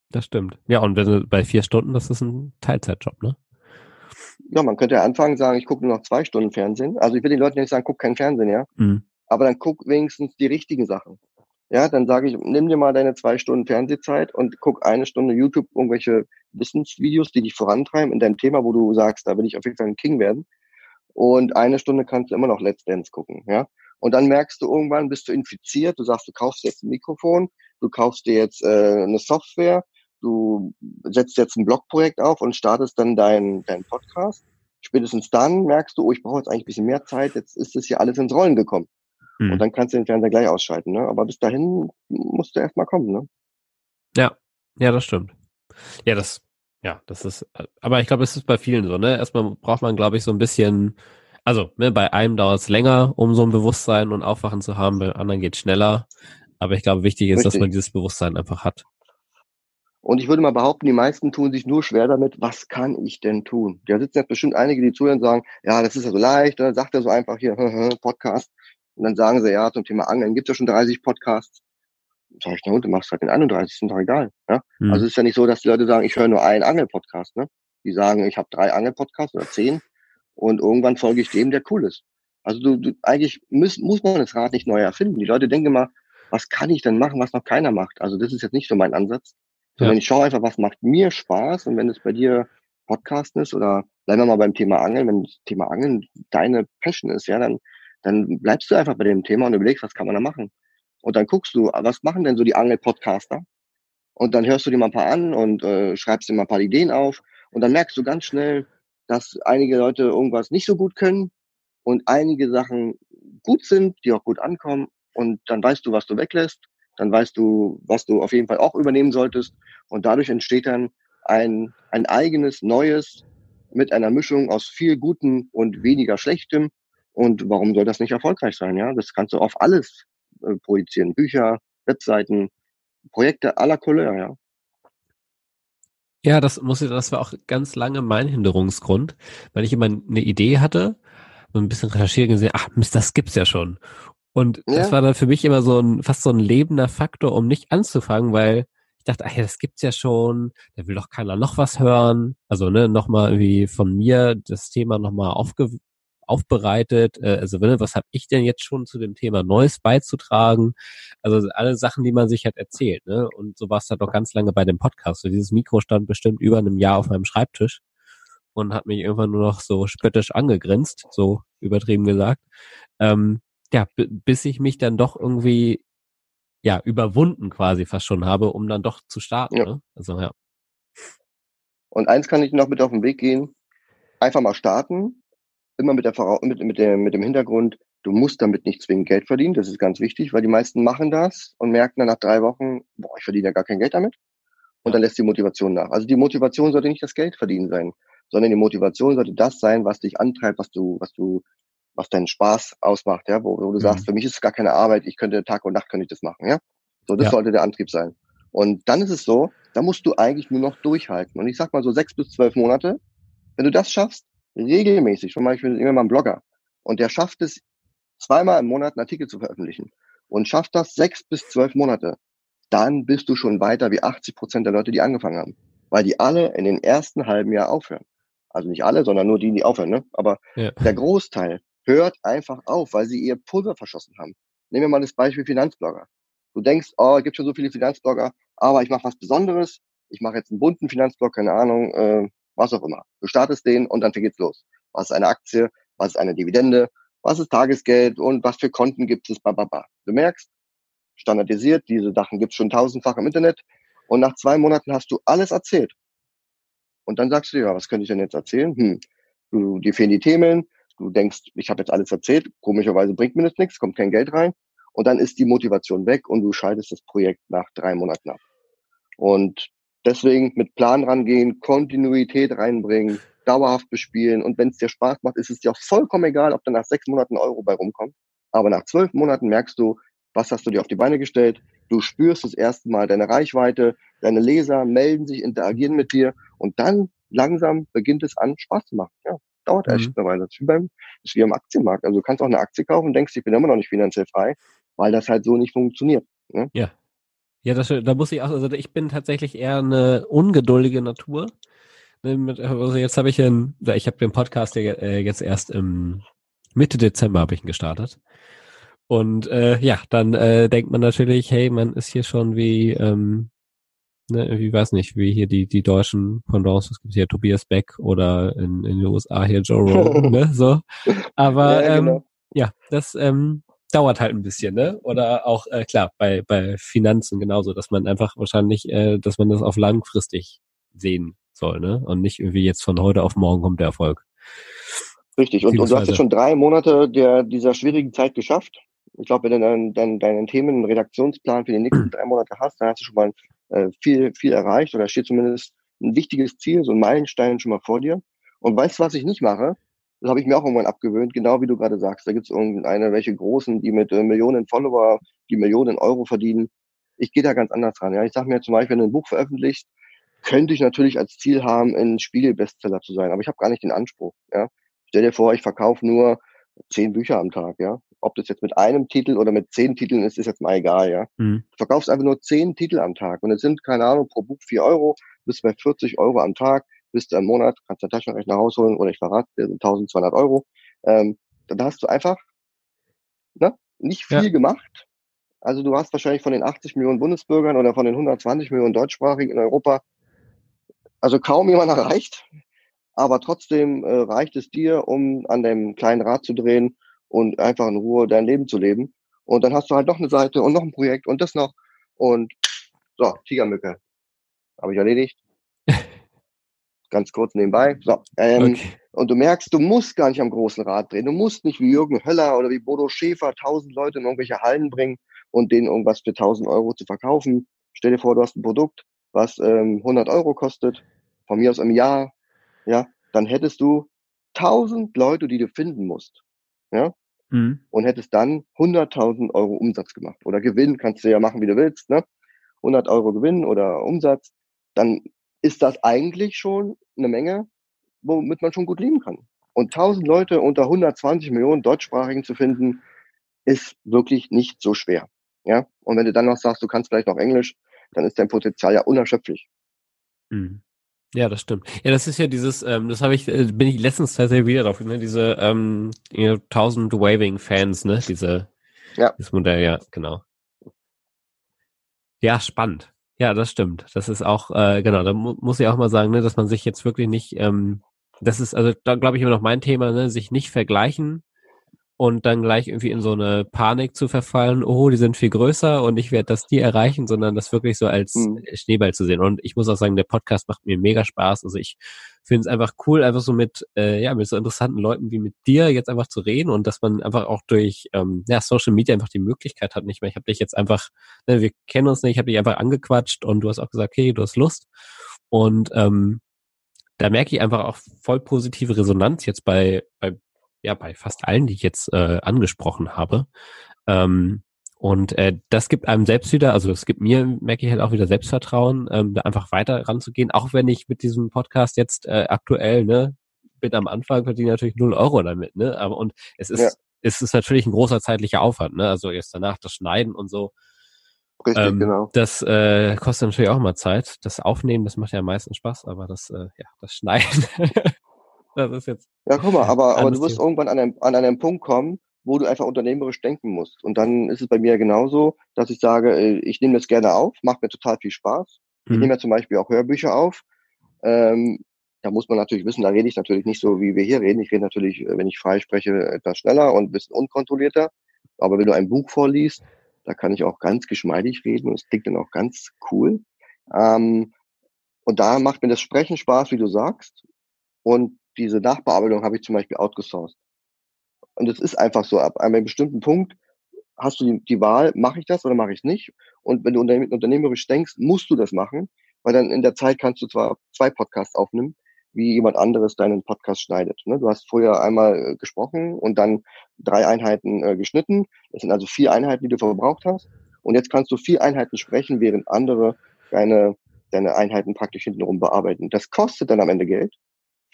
das stimmt. Ja, und wenn du bei vier Stunden, das ist ein Teilzeitjob, ne? Ja, man könnte ja anfangen sagen, ich gucke nur noch zwei Stunden Fernsehen. Also ich will den Leuten nicht sagen, guck kein Fernsehen, ja. Mhm. Aber dann guck wenigstens die richtigen Sachen. Ja, dann sage ich, nimm dir mal deine zwei Stunden Fernsehzeit und guck eine Stunde YouTube irgendwelche Wissensvideos, die dich vorantreiben in deinem Thema, wo du sagst, da will ich auf jeden Fall ein King werden. Und eine Stunde kannst du immer noch Let's Dance gucken, ja. Und dann merkst du irgendwann, bist du infiziert, du sagst, du kaufst jetzt ein Mikrofon, du kaufst dir jetzt äh, eine Software, du setzt jetzt ein Blogprojekt auf und startest dann deinen dein Podcast. Spätestens dann merkst du, oh, ich brauche jetzt eigentlich ein bisschen mehr Zeit, jetzt ist das hier alles ins Rollen gekommen. Mhm. Und dann kannst du den Fernseher gleich ausschalten. Ne? Aber bis dahin musst du erstmal kommen. Ne? Ja, ja, das stimmt. Ja, das, ja, das ist, aber ich glaube, es ist bei vielen so, ne? Erstmal braucht man, glaube ich, so ein bisschen, also ne, bei einem dauert es länger, um so ein Bewusstsein und Aufwachen zu haben, bei anderen geht schneller. Aber ich glaube, wichtig ist, Richtig. dass man dieses Bewusstsein einfach hat. Und ich würde mal behaupten, die meisten tun sich nur schwer damit, was kann ich denn tun? Da sitzen jetzt bestimmt einige, die zuhören und sagen, ja, das ist ja so leicht, dann sagt er so einfach hier, <laughs> Podcast. Und dann sagen sie, ja, zum Thema Angeln gibt es ja schon 30 Podcasts. Sag ich, na und du machst halt den 31, ist doch egal. Ja? Mhm. Also es ist ja nicht so, dass die Leute sagen, ich höre nur einen Angel-Podcast. Ne? Die sagen, ich habe drei Angel-Podcasts oder zehn und irgendwann folge ich dem, der cool ist. Also du, du eigentlich muss, muss man das Rad nicht neu erfinden. Die Leute denken immer, was kann ich denn machen, was noch keiner macht? Also das ist jetzt nicht so mein Ansatz. Sondern ja. ich schaue einfach, was macht mir Spaß und wenn es bei dir Podcasten ist oder bleiben wir mal beim Thema Angeln, wenn das Thema Angeln deine Passion ist, ja, dann, dann bleibst du einfach bei dem Thema und überlegst, was kann man da machen. Und dann guckst du, was machen denn so die Angel-Podcaster? Und dann hörst du dir mal ein paar an und äh, schreibst dir mal ein paar Ideen auf. Und dann merkst du ganz schnell, dass einige Leute irgendwas nicht so gut können und einige Sachen gut sind, die auch gut ankommen. Und dann weißt du, was du weglässt dann weißt du, was du auf jeden Fall auch übernehmen solltest. Und dadurch entsteht dann ein, ein eigenes, neues mit einer Mischung aus viel Guten und weniger Schlechtem. Und warum soll das nicht erfolgreich sein? Ja, das kannst du auf alles äh, projizieren. Bücher, Webseiten, Projekte aller Couleur, ja. Ja, das muss ich, das war auch ganz lange mein Hinderungsgrund, weil ich immer eine Idee hatte und ein bisschen recherchiert gesehen, ach Mist, das gibt's ja schon. Und ja. das war dann für mich immer so ein, fast so ein lebender Faktor, um nicht anzufangen, weil ich dachte, ach ja, das gibt's ja schon, da will doch keiner noch was hören. Also, ne, nochmal irgendwie von mir das Thema nochmal aufge aufbereitet. Äh, also, ne, was habe ich denn jetzt schon zu dem Thema Neues beizutragen? Also alle Sachen, die man sich halt erzählt, ne? Und so war es halt auch ganz lange bei dem Podcast. So dieses Mikro stand bestimmt über einem Jahr auf meinem Schreibtisch und hat mich irgendwann nur noch so spöttisch angegrinst, so übertrieben gesagt. Ähm, ja, bis ich mich dann doch irgendwie ja überwunden quasi fast schon habe, um dann doch zu starten. Ja. Ne? Also ja. Und eins kann ich noch mit auf den Weg gehen: Einfach mal starten, immer mit der mit, mit, dem, mit dem Hintergrund, du musst damit nicht zwingend Geld verdienen. Das ist ganz wichtig, weil die meisten machen das und merken dann nach drei Wochen, boah, ich verdiene ja gar kein Geld damit. Und dann lässt die Motivation nach. Also die Motivation sollte nicht das Geld verdienen sein, sondern die Motivation sollte das sein, was dich antreibt, was du, was du was deinen Spaß ausmacht, ja, wo, wo du mhm. sagst, für mich ist es gar keine Arbeit, ich könnte Tag und Nacht könnte ich das machen, ja. So, das ja. sollte der Antrieb sein. Und dann ist es so, da musst du eigentlich nur noch durchhalten. Und ich sag mal so sechs bis zwölf Monate, wenn du das schaffst, regelmäßig, schon mal, ich bin immer mal ein Blogger, und der schafft es, zweimal im Monat einen Artikel zu veröffentlichen und schafft das sechs bis zwölf Monate, dann bist du schon weiter wie 80 Prozent der Leute, die angefangen haben. Weil die alle in den ersten halben Jahr aufhören. Also nicht alle, sondern nur die, die aufhören, ne? Aber ja. der Großteil, hört einfach auf, weil sie ihr Pulver verschossen haben. Nehmen wir mal das Beispiel Finanzblogger. Du denkst, oh, es gibt schon so viele Finanzblogger, aber ich mache was Besonderes. Ich mache jetzt einen bunten Finanzblog, keine Ahnung, äh, was auch immer. Du startest den und dann geht's los. Was ist eine Aktie? Was ist eine Dividende? Was ist Tagesgeld? Und was für Konten gibt es? Bababa. Du merkst, standardisiert, diese Sachen gibt's schon tausendfach im Internet. Und nach zwei Monaten hast du alles erzählt. Und dann sagst du, ja, was könnte ich denn jetzt erzählen? Hm, du, dir fehlen die Themen, Du denkst, ich habe jetzt alles erzählt, komischerweise bringt mir das nichts, kommt kein Geld rein. Und dann ist die Motivation weg und du scheidest das Projekt nach drei Monaten ab. Und deswegen mit Plan rangehen, Kontinuität reinbringen dauerhaft bespielen. Und wenn es dir Spaß macht, ist es dir auch vollkommen egal, ob da nach sechs Monaten Euro bei rumkommt. Aber nach zwölf Monaten merkst du, was hast du dir auf die Beine gestellt? Du spürst das erste Mal deine Reichweite, deine Leser melden sich, interagieren mit dir und dann langsam beginnt es an, Spaß zu machen. Ja, dauert echt mhm. eine Weile. Das ist wie beim, das ist wie am Aktienmarkt. Also du kannst auch eine Aktie kaufen und denkst, ich bin immer noch nicht finanziell frei, weil das halt so nicht funktioniert. Ne? Ja. Ja, das, da muss ich auch, also ich bin tatsächlich eher eine ungeduldige Natur. Ne, also jetzt habe ich einen, ich habe den Podcast äh, jetzt erst im Mitte Dezember habe ich ihn gestartet. Und äh, ja, dann äh, denkt man natürlich, hey, man ist hier schon wie, ähm, ne, wie weiß nicht, wie hier die die deutschen Pendants, es gibt hier Tobias Beck oder in, in den USA hier Joe Rogan, <laughs> ne, so. Aber ja, genau. ähm, ja das ähm, dauert halt ein bisschen, ne? Oder auch äh, klar bei bei Finanzen genauso, dass man einfach wahrscheinlich, äh, dass man das auf langfristig sehen soll, ne? Und nicht irgendwie jetzt von heute auf morgen kommt der Erfolg. Richtig. Und, und du hast jetzt schon drei Monate der, dieser schwierigen Zeit geschafft. Ich glaube, wenn du dann, dann deinen Themen Redaktionsplan für die nächsten drei Monate hast, dann hast du schon mal äh, viel, viel erreicht oder steht zumindest ein wichtiges Ziel, so ein Meilenstein schon mal vor dir. Und weißt du, was ich nicht mache? Das habe ich mir auch irgendwann abgewöhnt, genau wie du gerade sagst. Da gibt es irgendeine, welche Großen, die mit äh, Millionen Follower, die Millionen Euro verdienen. Ich gehe da ganz anders ran. Ja, ich sage mir zum Beispiel, wenn du ein Buch veröffentlichst, könnte ich natürlich als Ziel haben, ein Spiegel-Bestseller zu sein, aber ich habe gar nicht den Anspruch. Ja, stell dir vor, ich verkaufe nur zehn Bücher am Tag. Ja, ob das jetzt mit einem Titel oder mit zehn Titeln ist, ist jetzt mal egal. Ja, mhm. du verkaufst einfach nur zehn Titel am Tag und es sind keine Ahnung pro Buch vier Euro, bist bei 40 Euro am Tag, bist du im Monat, kannst deinen Taschenrechner rausholen oder ich verrate, dir sind 1200 Euro. Ähm, dann hast du einfach ne, nicht viel ja. gemacht. Also du hast wahrscheinlich von den 80 Millionen Bundesbürgern oder von den 120 Millionen Deutschsprachigen in Europa also kaum jemand <laughs> erreicht, aber trotzdem äh, reicht es dir, um an dem kleinen Rad zu drehen und einfach in Ruhe dein Leben zu leben. Und dann hast du halt noch eine Seite und noch ein Projekt und das noch. Und so, Tigermücke. Habe ich erledigt. Ganz kurz nebenbei. So, ähm, okay. Und du merkst, du musst gar nicht am großen Rad drehen. Du musst nicht wie Jürgen Höller oder wie Bodo Schäfer tausend Leute in irgendwelche Hallen bringen und denen irgendwas für tausend Euro zu verkaufen. Stell dir vor, du hast ein Produkt, was ähm, 100 Euro kostet, von mir aus im Jahr, ja, dann hättest du 1000 Leute, die du finden musst, ja, mhm. und hättest dann 100.000 Euro Umsatz gemacht oder Gewinn, kannst du ja machen, wie du willst, ne, 100 Euro Gewinn oder Umsatz, dann ist das eigentlich schon eine Menge, womit man schon gut leben kann. Und 1000 Leute unter 120 Millionen Deutschsprachigen zu finden, ist wirklich nicht so schwer. Ja, und wenn du dann noch sagst, du kannst vielleicht noch Englisch, dann ist dein Potenzial ja unerschöpflich. Mhm. Ja, das stimmt. Ja, das ist ja dieses, ähm, das habe ich, äh, bin ich letztens tatsächlich wieder drauf, ne? diese ähm, you know, 1000 Waving Fans, ne? Diese, ja. dieses Modell, ja, genau. Ja, spannend. Ja, das stimmt. Das ist auch, äh, genau, da mu muss ich auch mal sagen, ne, dass man sich jetzt wirklich nicht, ähm, das ist, also da glaube ich immer noch mein Thema, ne, sich nicht vergleichen und dann gleich irgendwie in so eine Panik zu verfallen, oh, die sind viel größer und ich werde das die erreichen, sondern das wirklich so als mhm. Schneeball zu sehen. Und ich muss auch sagen, der Podcast macht mir mega Spaß. Also ich finde es einfach cool, einfach so mit, äh, ja, mit so interessanten Leuten wie mit dir jetzt einfach zu reden und dass man einfach auch durch ähm, ja, Social Media einfach die Möglichkeit hat, nicht mehr. Ich habe dich jetzt einfach, ne, wir kennen uns nicht, ich habe dich einfach angequatscht und du hast auch gesagt, hey, du hast Lust. Und ähm, da merke ich einfach auch voll positive Resonanz jetzt bei, bei ja bei fast allen, die ich jetzt äh, angesprochen habe. Ähm, und äh, das gibt einem selbst wieder, also es gibt mir, merke ich halt auch wieder Selbstvertrauen, ähm, da einfach weiter ranzugehen, auch wenn ich mit diesem Podcast jetzt äh, aktuell, ne, bin am Anfang verdiene natürlich null Euro damit, ne? Aber und es ist, ja. es ist natürlich ein großer zeitlicher Aufwand, ne? Also jetzt danach das Schneiden und so. Richtig, ähm, genau. Das äh, kostet natürlich auch mal Zeit. Das Aufnehmen, das macht ja am meisten Spaß, aber das, äh, ja, das Schneiden <laughs> Das ist jetzt. Ja, guck mal, aber, aber du wirst Thema. irgendwann an einem, an einem Punkt kommen, wo du einfach unternehmerisch denken musst. Und dann ist es bei mir genauso, dass ich sage, äh, ich nehme das gerne auf, macht mir total viel Spaß. Mhm. Ich nehme ja zum Beispiel auch Hörbücher auf. Ähm, da muss man natürlich wissen, da rede ich natürlich nicht so, wie wir hier reden. Ich rede natürlich, äh, wenn ich frei spreche, etwas schneller und ein bisschen unkontrollierter. Aber wenn du ein Buch vorliest, da kann ich auch ganz geschmeidig reden und es klingt dann auch ganz cool. Ähm, und da macht mir das Sprechen Spaß, wie du sagst. Und diese Nachbearbeitung habe ich zum Beispiel outgesourced. Und es ist einfach so, ab einem bestimmten Punkt hast du die, die Wahl, mache ich das oder mache ich es nicht? Und wenn du unternehmerisch denkst, musst du das machen, weil dann in der Zeit kannst du zwar zwei Podcasts aufnehmen, wie jemand anderes deinen Podcast schneidet. Ne? Du hast vorher einmal äh, gesprochen und dann drei Einheiten äh, geschnitten. Das sind also vier Einheiten, die du verbraucht hast. Und jetzt kannst du vier Einheiten sprechen, während andere deine, deine Einheiten praktisch hintenrum bearbeiten. Das kostet dann am Ende Geld,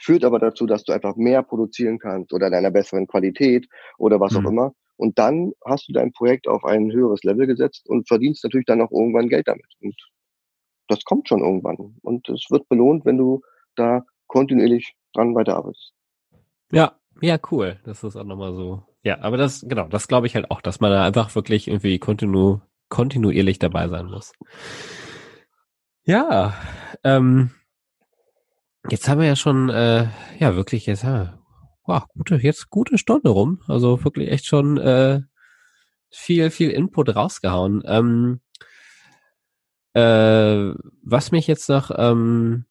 führt aber dazu, dass du einfach mehr produzieren kannst oder in einer besseren Qualität oder was mhm. auch immer. Und dann hast du dein Projekt auf ein höheres Level gesetzt und verdienst natürlich dann auch irgendwann Geld damit. Und das kommt schon irgendwann. Und es wird belohnt, wenn du da kontinuierlich dran weiterarbeitest. Ja, ja, cool. Das ist auch nochmal so. Ja, aber das, genau, das glaube ich halt auch, dass man da einfach wirklich irgendwie kontinu, kontinuierlich dabei sein muss. Ja, ähm, jetzt haben wir ja schon, äh, ja, wirklich jetzt, ja, wow, gute, jetzt gute Stunde rum. Also wirklich echt schon äh, viel, viel Input rausgehauen. Ähm, äh, was mich jetzt noch, ähm,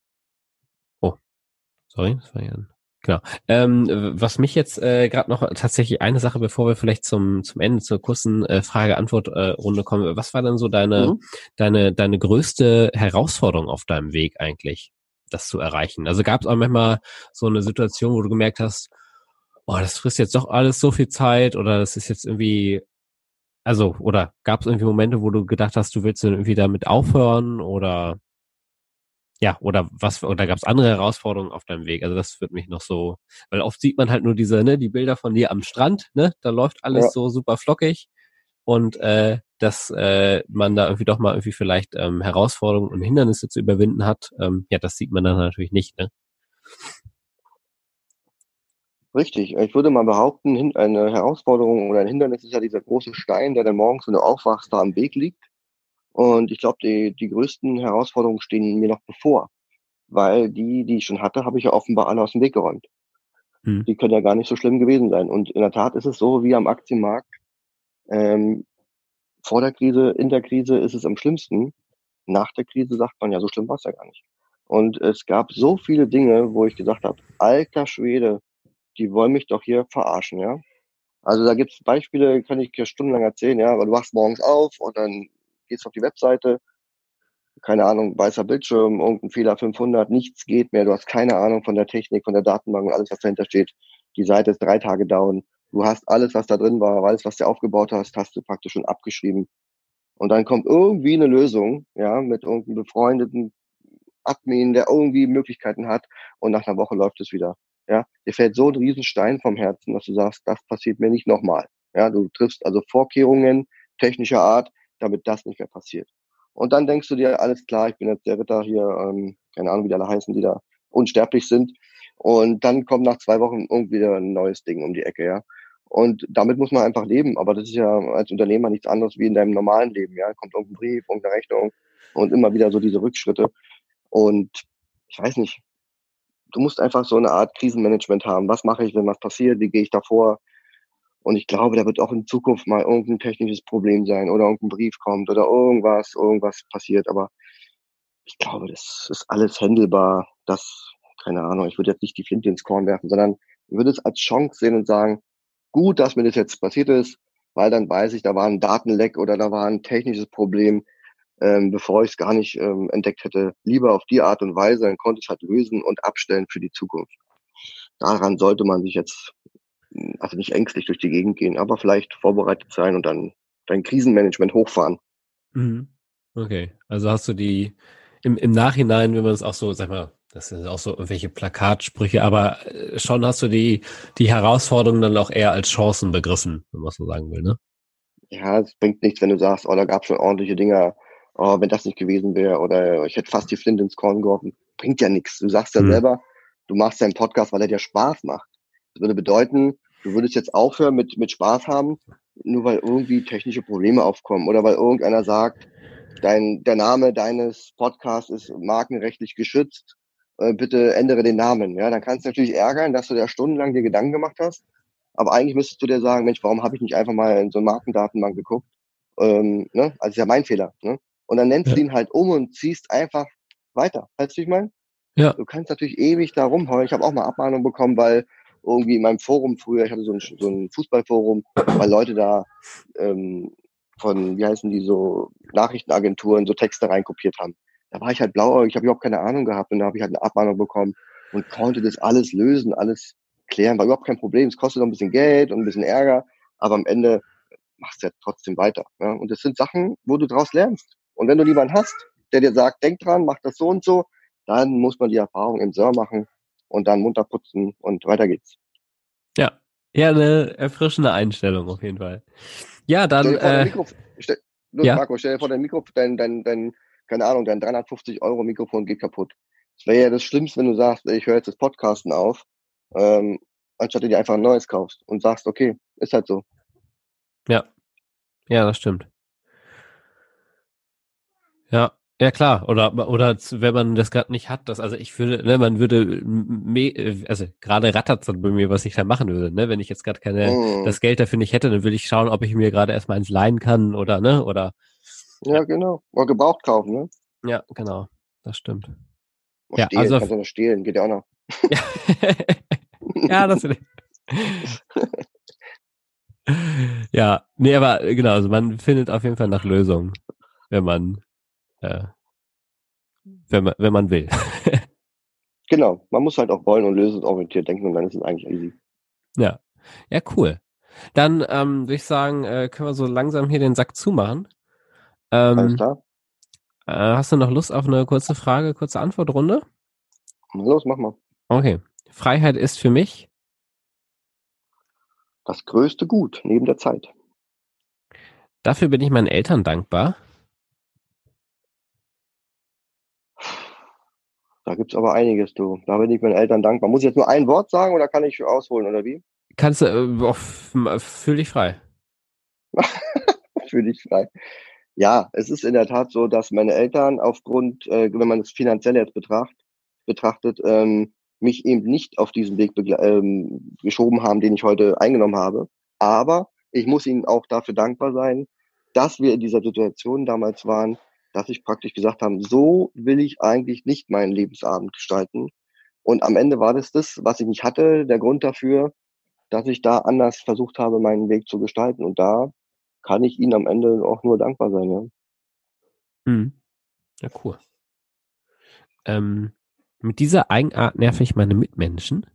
Sorry, das war ja ein Genau. Ähm, was mich jetzt äh, gerade noch tatsächlich eine Sache, bevor wir vielleicht zum zum Ende zur kurzen äh, Frage-Antwort-Runde äh, kommen. Was war denn so deine mhm. deine deine größte Herausforderung auf deinem Weg eigentlich, das zu erreichen? Also gab es auch manchmal so eine Situation, wo du gemerkt hast, oh, das frisst jetzt doch alles so viel Zeit oder das ist jetzt irgendwie, also oder gab es irgendwie Momente, wo du gedacht hast, du willst irgendwie damit aufhören oder ja, oder was, oder gab es andere Herausforderungen auf deinem Weg? Also das wird mich noch so, weil oft sieht man halt nur diese, ne, die Bilder von dir am Strand, ne, da läuft alles ja. so super flockig und äh, dass äh, man da irgendwie doch mal irgendwie vielleicht ähm, Herausforderungen und Hindernisse zu überwinden hat, ähm, ja, das sieht man dann natürlich nicht, ne? Richtig. Ich würde mal behaupten, eine Herausforderung oder ein Hindernis ist ja dieser große Stein, der dann morgens, wenn du aufwachst, da am Weg liegt. Und ich glaube, die, die größten Herausforderungen stehen mir noch bevor, weil die, die ich schon hatte, habe ich ja offenbar alle aus dem Weg geräumt. Hm. Die können ja gar nicht so schlimm gewesen sein. Und in der Tat ist es so, wie am Aktienmarkt, ähm, vor der Krise, in der Krise ist es am schlimmsten. Nach der Krise sagt man, ja, so schlimm war es ja gar nicht. Und es gab so viele Dinge, wo ich gesagt habe, alter Schwede, die wollen mich doch hier verarschen, ja. Also da gibt es Beispiele, kann ich dir stundenlang erzählen, ja, weil du wachst morgens auf und dann gehst auf die Webseite, keine Ahnung, weißer Bildschirm, irgendein Fehler 500, nichts geht mehr, du hast keine Ahnung von der Technik, von der Datenbank und alles, was dahinter steht. Die Seite ist drei Tage down. Du hast alles, was da drin war, alles, was du aufgebaut hast, hast du praktisch schon abgeschrieben. Und dann kommt irgendwie eine Lösung, ja, mit irgendeinem befreundeten Admin, der irgendwie Möglichkeiten hat und nach einer Woche läuft es wieder. Ja, dir fällt so ein Riesenstein vom Herzen, dass du sagst, das passiert mir nicht nochmal. Ja, du triffst also Vorkehrungen technischer Art, damit das nicht mehr passiert. Und dann denkst du dir, alles klar, ich bin jetzt der Ritter hier, ähm, keine Ahnung, wie die alle heißen, die da unsterblich sind. Und dann kommt nach zwei Wochen irgendwie ein neues Ding um die Ecke, ja. Und damit muss man einfach leben. Aber das ist ja als Unternehmer nichts anderes wie in deinem normalen Leben, ja. Kommt irgendein Brief, irgendeine Rechnung und immer wieder so diese Rückschritte. Und ich weiß nicht, du musst einfach so eine Art Krisenmanagement haben. Was mache ich, wenn was passiert? Wie gehe ich davor? Und ich glaube, da wird auch in Zukunft mal irgendein technisches Problem sein oder irgendein Brief kommt oder irgendwas, irgendwas passiert. Aber ich glaube, das ist alles händelbar. Das, keine Ahnung, ich würde jetzt nicht die Flinte ins Korn werfen, sondern ich würde es als Chance sehen und sagen, gut, dass mir das jetzt passiert ist, weil dann weiß ich, da war ein Datenleck oder da war ein technisches Problem, ähm, bevor ich es gar nicht ähm, entdeckt hätte. Lieber auf die Art und Weise, dann konnte ich es halt lösen und abstellen für die Zukunft. Daran sollte man sich jetzt also nicht ängstlich durch die Gegend gehen, aber vielleicht vorbereitet sein und dann dein Krisenmanagement hochfahren. Mhm. Okay, also hast du die im, im Nachhinein, wenn man es auch so, sag mal, das sind auch so irgendwelche Plakatsprüche, aber äh, schon hast du die, die Herausforderungen dann auch eher als Chancen begriffen, wenn man so sagen will, ne? Ja, es bringt nichts, wenn du sagst, oh, da gab es schon ordentliche Dinger, oh, wenn das nicht gewesen wäre, oder ich hätte fast die Flinte ins Korn geworfen. Bringt ja nichts. Du sagst ja mhm. selber, du machst deinen Podcast, weil er dir Spaß macht. Das würde bedeuten, du würdest jetzt aufhören mit, mit Spaß haben, nur weil irgendwie technische Probleme aufkommen oder weil irgendeiner sagt, dein, der Name deines Podcasts ist markenrechtlich geschützt, äh, bitte ändere den Namen. Ja, dann kannst du natürlich ärgern, dass du da stundenlang dir Gedanken gemacht hast. Aber eigentlich müsstest du dir sagen, Mensch, warum habe ich nicht einfach mal in so eine Markendatenbank geguckt? Ähm, ne? Also ist ja mein Fehler. Ne? Und dann nennst ja. du ihn halt um und ziehst einfach weiter. Weißt du, wie ich meine? Ja. Du kannst natürlich ewig da rumheulen. Ich habe auch mal Abmahnung bekommen, weil irgendwie in meinem Forum früher, ich hatte so ein, so ein Fußballforum, weil Leute da ähm, von, wie heißen die, so Nachrichtenagenturen so Texte reinkopiert haben. Da war ich halt blauäugig, ich habe überhaupt keine Ahnung gehabt und da habe ich halt eine Abmahnung bekommen. und konnte das alles lösen, alles klären, war überhaupt kein Problem. Es kostet noch ein bisschen Geld und ein bisschen Ärger, aber am Ende machst du ja trotzdem weiter. Ja? Und das sind Sachen, wo du daraus lernst. Und wenn du jemanden hast, der dir sagt, denk dran, mach das so und so, dann muss man die Erfahrung im Sör machen und dann munter putzen und weiter geht's. Ja, ja, eine erfrischende Einstellung auf jeden Fall. Ja, dann. Äh, Mikro, stell, ja? Marco, stell dir vor, dein Mikro, dein, dein, dein, keine Ahnung, dein 350 Euro Mikrofon geht kaputt. Es wäre ja das Schlimmste, wenn du sagst, ich höre jetzt das Podcasten auf, ähm, anstatt du dir einfach ein neues kaufst und sagst, okay, ist halt so. Ja. Ja, das stimmt. Ja, ja klar, oder oder wenn man das gerade nicht hat, das also ich würde, ne, man würde also gerade rattert es bei mir, was ich da machen würde, ne, wenn ich jetzt gerade keine mm. das Geld dafür nicht hätte, dann würde ich schauen, ob ich mir gerade erstmal eins leihen kann oder ne, oder Ja, genau, oder gebraucht kaufen, ne? Ja, genau. Das stimmt. Oder ja, stehlen, also kannst du noch stehlen, geht ja auch noch. ja, das Ja, nee, aber genau, also man findet auf jeden Fall nach Lösungen, wenn man äh, wenn man, wenn man will. <laughs> genau, man muss halt auch wollen und lösungsorientiert denken und dann ist es eigentlich easy. Ja, ja, cool. Dann ähm, würde ich sagen, äh, können wir so langsam hier den Sack zumachen. Ähm, Alles klar. Äh, hast du noch Lust auf eine kurze Frage, kurze Antwortrunde? Los, mach mal. Okay. Freiheit ist für mich? Das größte Gut neben der Zeit. Dafür bin ich meinen Eltern dankbar. Da gibt's aber einiges, du. Da bin ich meinen Eltern dankbar. Muss ich jetzt nur ein Wort sagen oder kann ich ausholen, oder wie? Kannst du, äh, fühl dich frei. <laughs> fühl dich frei. Ja, es ist in der Tat so, dass meine Eltern aufgrund, äh, wenn man es finanziell jetzt betracht, betrachtet, ähm, mich eben nicht auf diesen Weg ähm, geschoben haben, den ich heute eingenommen habe. Aber ich muss ihnen auch dafür dankbar sein, dass wir in dieser Situation damals waren, dass ich praktisch gesagt habe, so will ich eigentlich nicht meinen Lebensabend gestalten. Und am Ende war das das, was ich nicht hatte, der Grund dafür, dass ich da anders versucht habe, meinen Weg zu gestalten. Und da kann ich ihnen am Ende auch nur dankbar sein. Ja, hm. ja cool. Ähm, mit dieser Eigenart nerv ich meine Mitmenschen.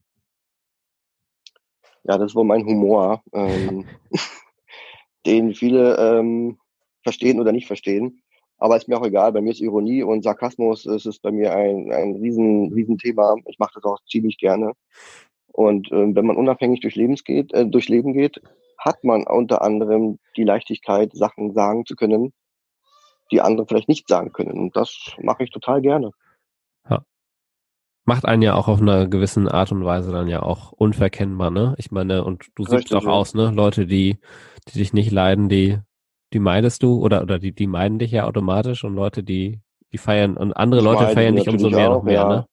Ja, das ist wohl mein Humor, ähm, <laughs> den viele ähm, verstehen oder nicht verstehen. Aber ist mir auch egal. Bei mir ist Ironie und Sarkasmus. Es ist bei mir ein, ein riesen, riesen Thema. Ich mache das auch ziemlich gerne. Und äh, wenn man unabhängig durch, Lebens geht, äh, durch Leben geht, hat man unter anderem die Leichtigkeit, Sachen sagen zu können, die andere vielleicht nicht sagen können. Und das mache ich total gerne. Ja. Macht einen ja auch auf einer gewissen Art und Weise dann ja auch unverkennbar, ne? Ich meine, und du siehst auch ja. aus, ne? Leute, die, die dich nicht leiden, die die meidest du oder, oder die, die meiden dich ja automatisch und Leute, die, die feiern und andere ich Leute feiern dich umso mehr auch, noch mehr, ja. ne?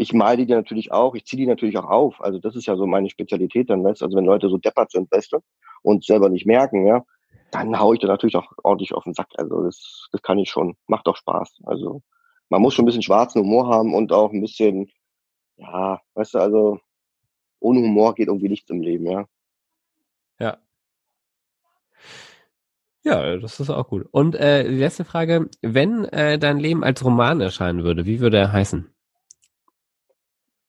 Ich meide die natürlich auch, ich ziehe die natürlich auch auf. Also das ist ja so meine Spezialität dann, weißt also wenn Leute so deppert sind, weißt du, und selber nicht merken, ja, dann hau ich da natürlich auch ordentlich auf den Sack. Also das, das kann ich schon. Macht doch Spaß. Also man muss schon ein bisschen schwarzen Humor haben und auch ein bisschen, ja, weißt du, also ohne Humor geht irgendwie nichts im Leben, ja. Ja, ja, das ist auch gut. Und äh, die letzte Frage, wenn äh, dein Leben als Roman erscheinen würde, wie würde er heißen?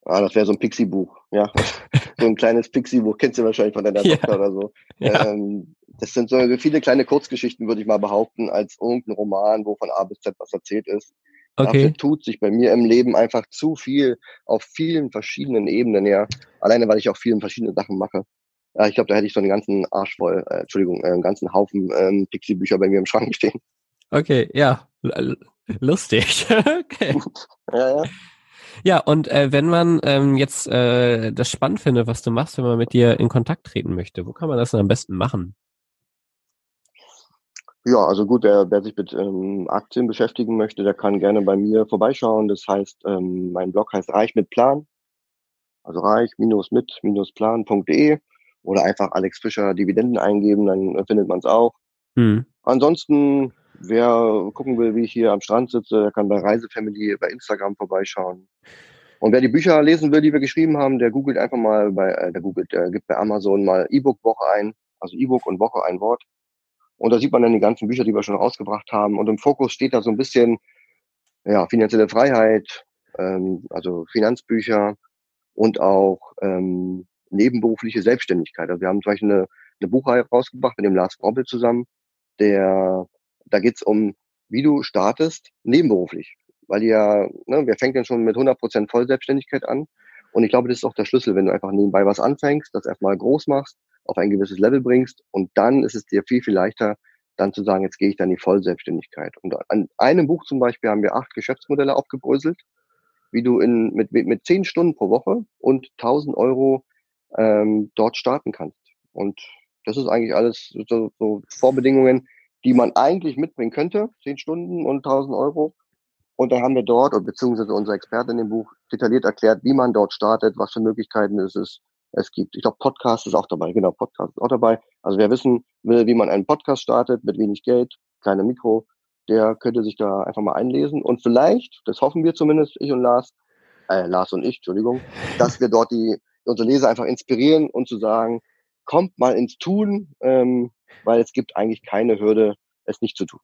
Ah, das wäre so ein Pixie-Buch, ja. <laughs> so ein kleines Pixie-Buch, kennst du wahrscheinlich von deiner ja. Tochter oder so. Ja. Ähm, das sind so viele kleine Kurzgeschichten, würde ich mal behaupten, als irgendein Roman, wo von A bis Z was erzählt ist. Okay. Dafür tut sich bei mir im Leben einfach zu viel auf vielen verschiedenen Ebenen, ja. Alleine, weil ich auch viele verschiedene Sachen mache. Ja, ich glaube, da hätte ich so einen ganzen Arsch voll, äh, Entschuldigung, äh, einen ganzen Haufen ähm, Pixie-Bücher bei mir im Schrank stehen. Okay, ja, lustig. <laughs> okay. <laughs> ja, ja. Ja, und äh, wenn man ähm, jetzt äh, das spannend findet, was du machst, wenn man mit dir in Kontakt treten möchte, wo kann man das denn am besten machen? Ja, also gut, wer, wer sich mit ähm, Aktien beschäftigen möchte, der kann gerne bei mir vorbeischauen. Das heißt, ähm, mein Blog heißt Reich mit Plan. Also reich-mit-plan.de oder einfach Alex Fischer Dividenden eingeben, dann findet man es auch. Mhm. Ansonsten, wer gucken will, wie ich hier am Strand sitze, der kann bei Reisefamily bei Instagram vorbeischauen. Und wer die Bücher lesen will, die wir geschrieben haben, der googelt einfach mal bei, äh, der googelt, der gibt bei Amazon mal E-Book Woche ein, also E-Book und Woche ein Wort. Und da sieht man dann die ganzen Bücher, die wir schon rausgebracht haben. Und im Fokus steht da so ein bisschen, ja, finanzielle Freiheit, ähm, also Finanzbücher und auch ähm, nebenberufliche Selbstständigkeit. Also wir haben zum Beispiel eine, eine Buchreihe rausgebracht mit dem Lars Brobbel zusammen, der da geht's um, wie du startest nebenberuflich. Weil ja, ne, wir fängt dann schon mit 100% Vollselbstständigkeit an. Und ich glaube, das ist auch der Schlüssel, wenn du einfach nebenbei was anfängst, das erstmal groß machst, auf ein gewisses Level bringst und dann ist es dir viel, viel leichter, dann zu sagen, jetzt gehe ich dann in die Vollselbstständigkeit. Und an einem Buch zum Beispiel haben wir acht Geschäftsmodelle aufgebröselt, wie du in, mit, mit zehn Stunden pro Woche und 1000 Euro ähm, dort starten kannst. Und das ist eigentlich alles so, so Vorbedingungen, die man eigentlich mitbringen könnte, zehn Stunden und 1000 Euro. Und da haben wir dort, beziehungsweise unser Experte in dem Buch, detailliert erklärt, wie man dort startet, was für Möglichkeiten es ist, es gibt. Ich glaube, Podcast ist auch dabei. Genau, Podcast ist auch dabei. Also wer wissen will, wie man einen Podcast startet mit wenig Geld, kleine Mikro, der könnte sich da einfach mal einlesen. Und vielleicht, das hoffen wir zumindest, ich und Lars, äh, Lars und ich, Entschuldigung, dass wir dort die unsere Leser einfach inspirieren und zu sagen, kommt mal ins Tun, ähm, weil es gibt eigentlich keine Hürde, es nicht zu tun.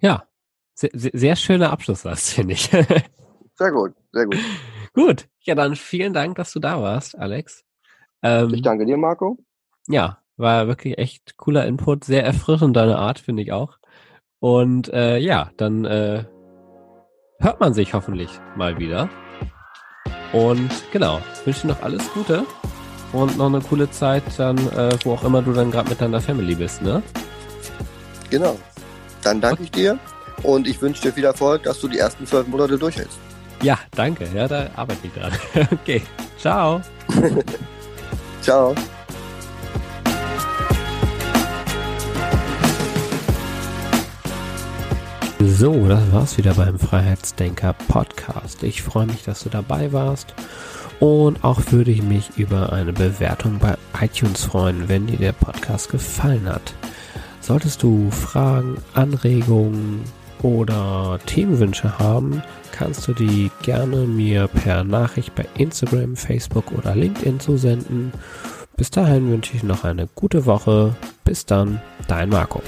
Ja, sehr, sehr schöner Abschlusssatz, <laughs> finde ich. sehr gut, sehr gut. Gut, ja dann vielen Dank, dass du da warst, Alex. Ähm, ich danke dir, Marco. Ja, war wirklich echt cooler Input, sehr erfrischend deine Art, finde ich auch. Und äh, ja, dann äh, hört man sich hoffentlich mal wieder. Und genau, wünsche dir noch alles Gute und noch eine coole Zeit dann, äh, wo auch immer du dann gerade mit deiner Family bist, ne? Genau. Dann danke ich dir und ich wünsche dir viel Erfolg, dass du die ersten zwölf Monate durchhältst. Ja, danke. Ja, da arbeite ich dran. <laughs> okay. Ciao. <laughs> Ciao. So, das war's wieder beim Freiheitsdenker Podcast. Ich freue mich, dass du dabei warst und auch würde ich mich über eine Bewertung bei iTunes freuen, wenn dir der Podcast gefallen hat. Solltest du Fragen, Anregungen oder Themenwünsche haben, kannst du die gerne mir per Nachricht bei Instagram, Facebook oder LinkedIn zusenden. Bis dahin wünsche ich noch eine gute Woche. Bis dann, dein Marco.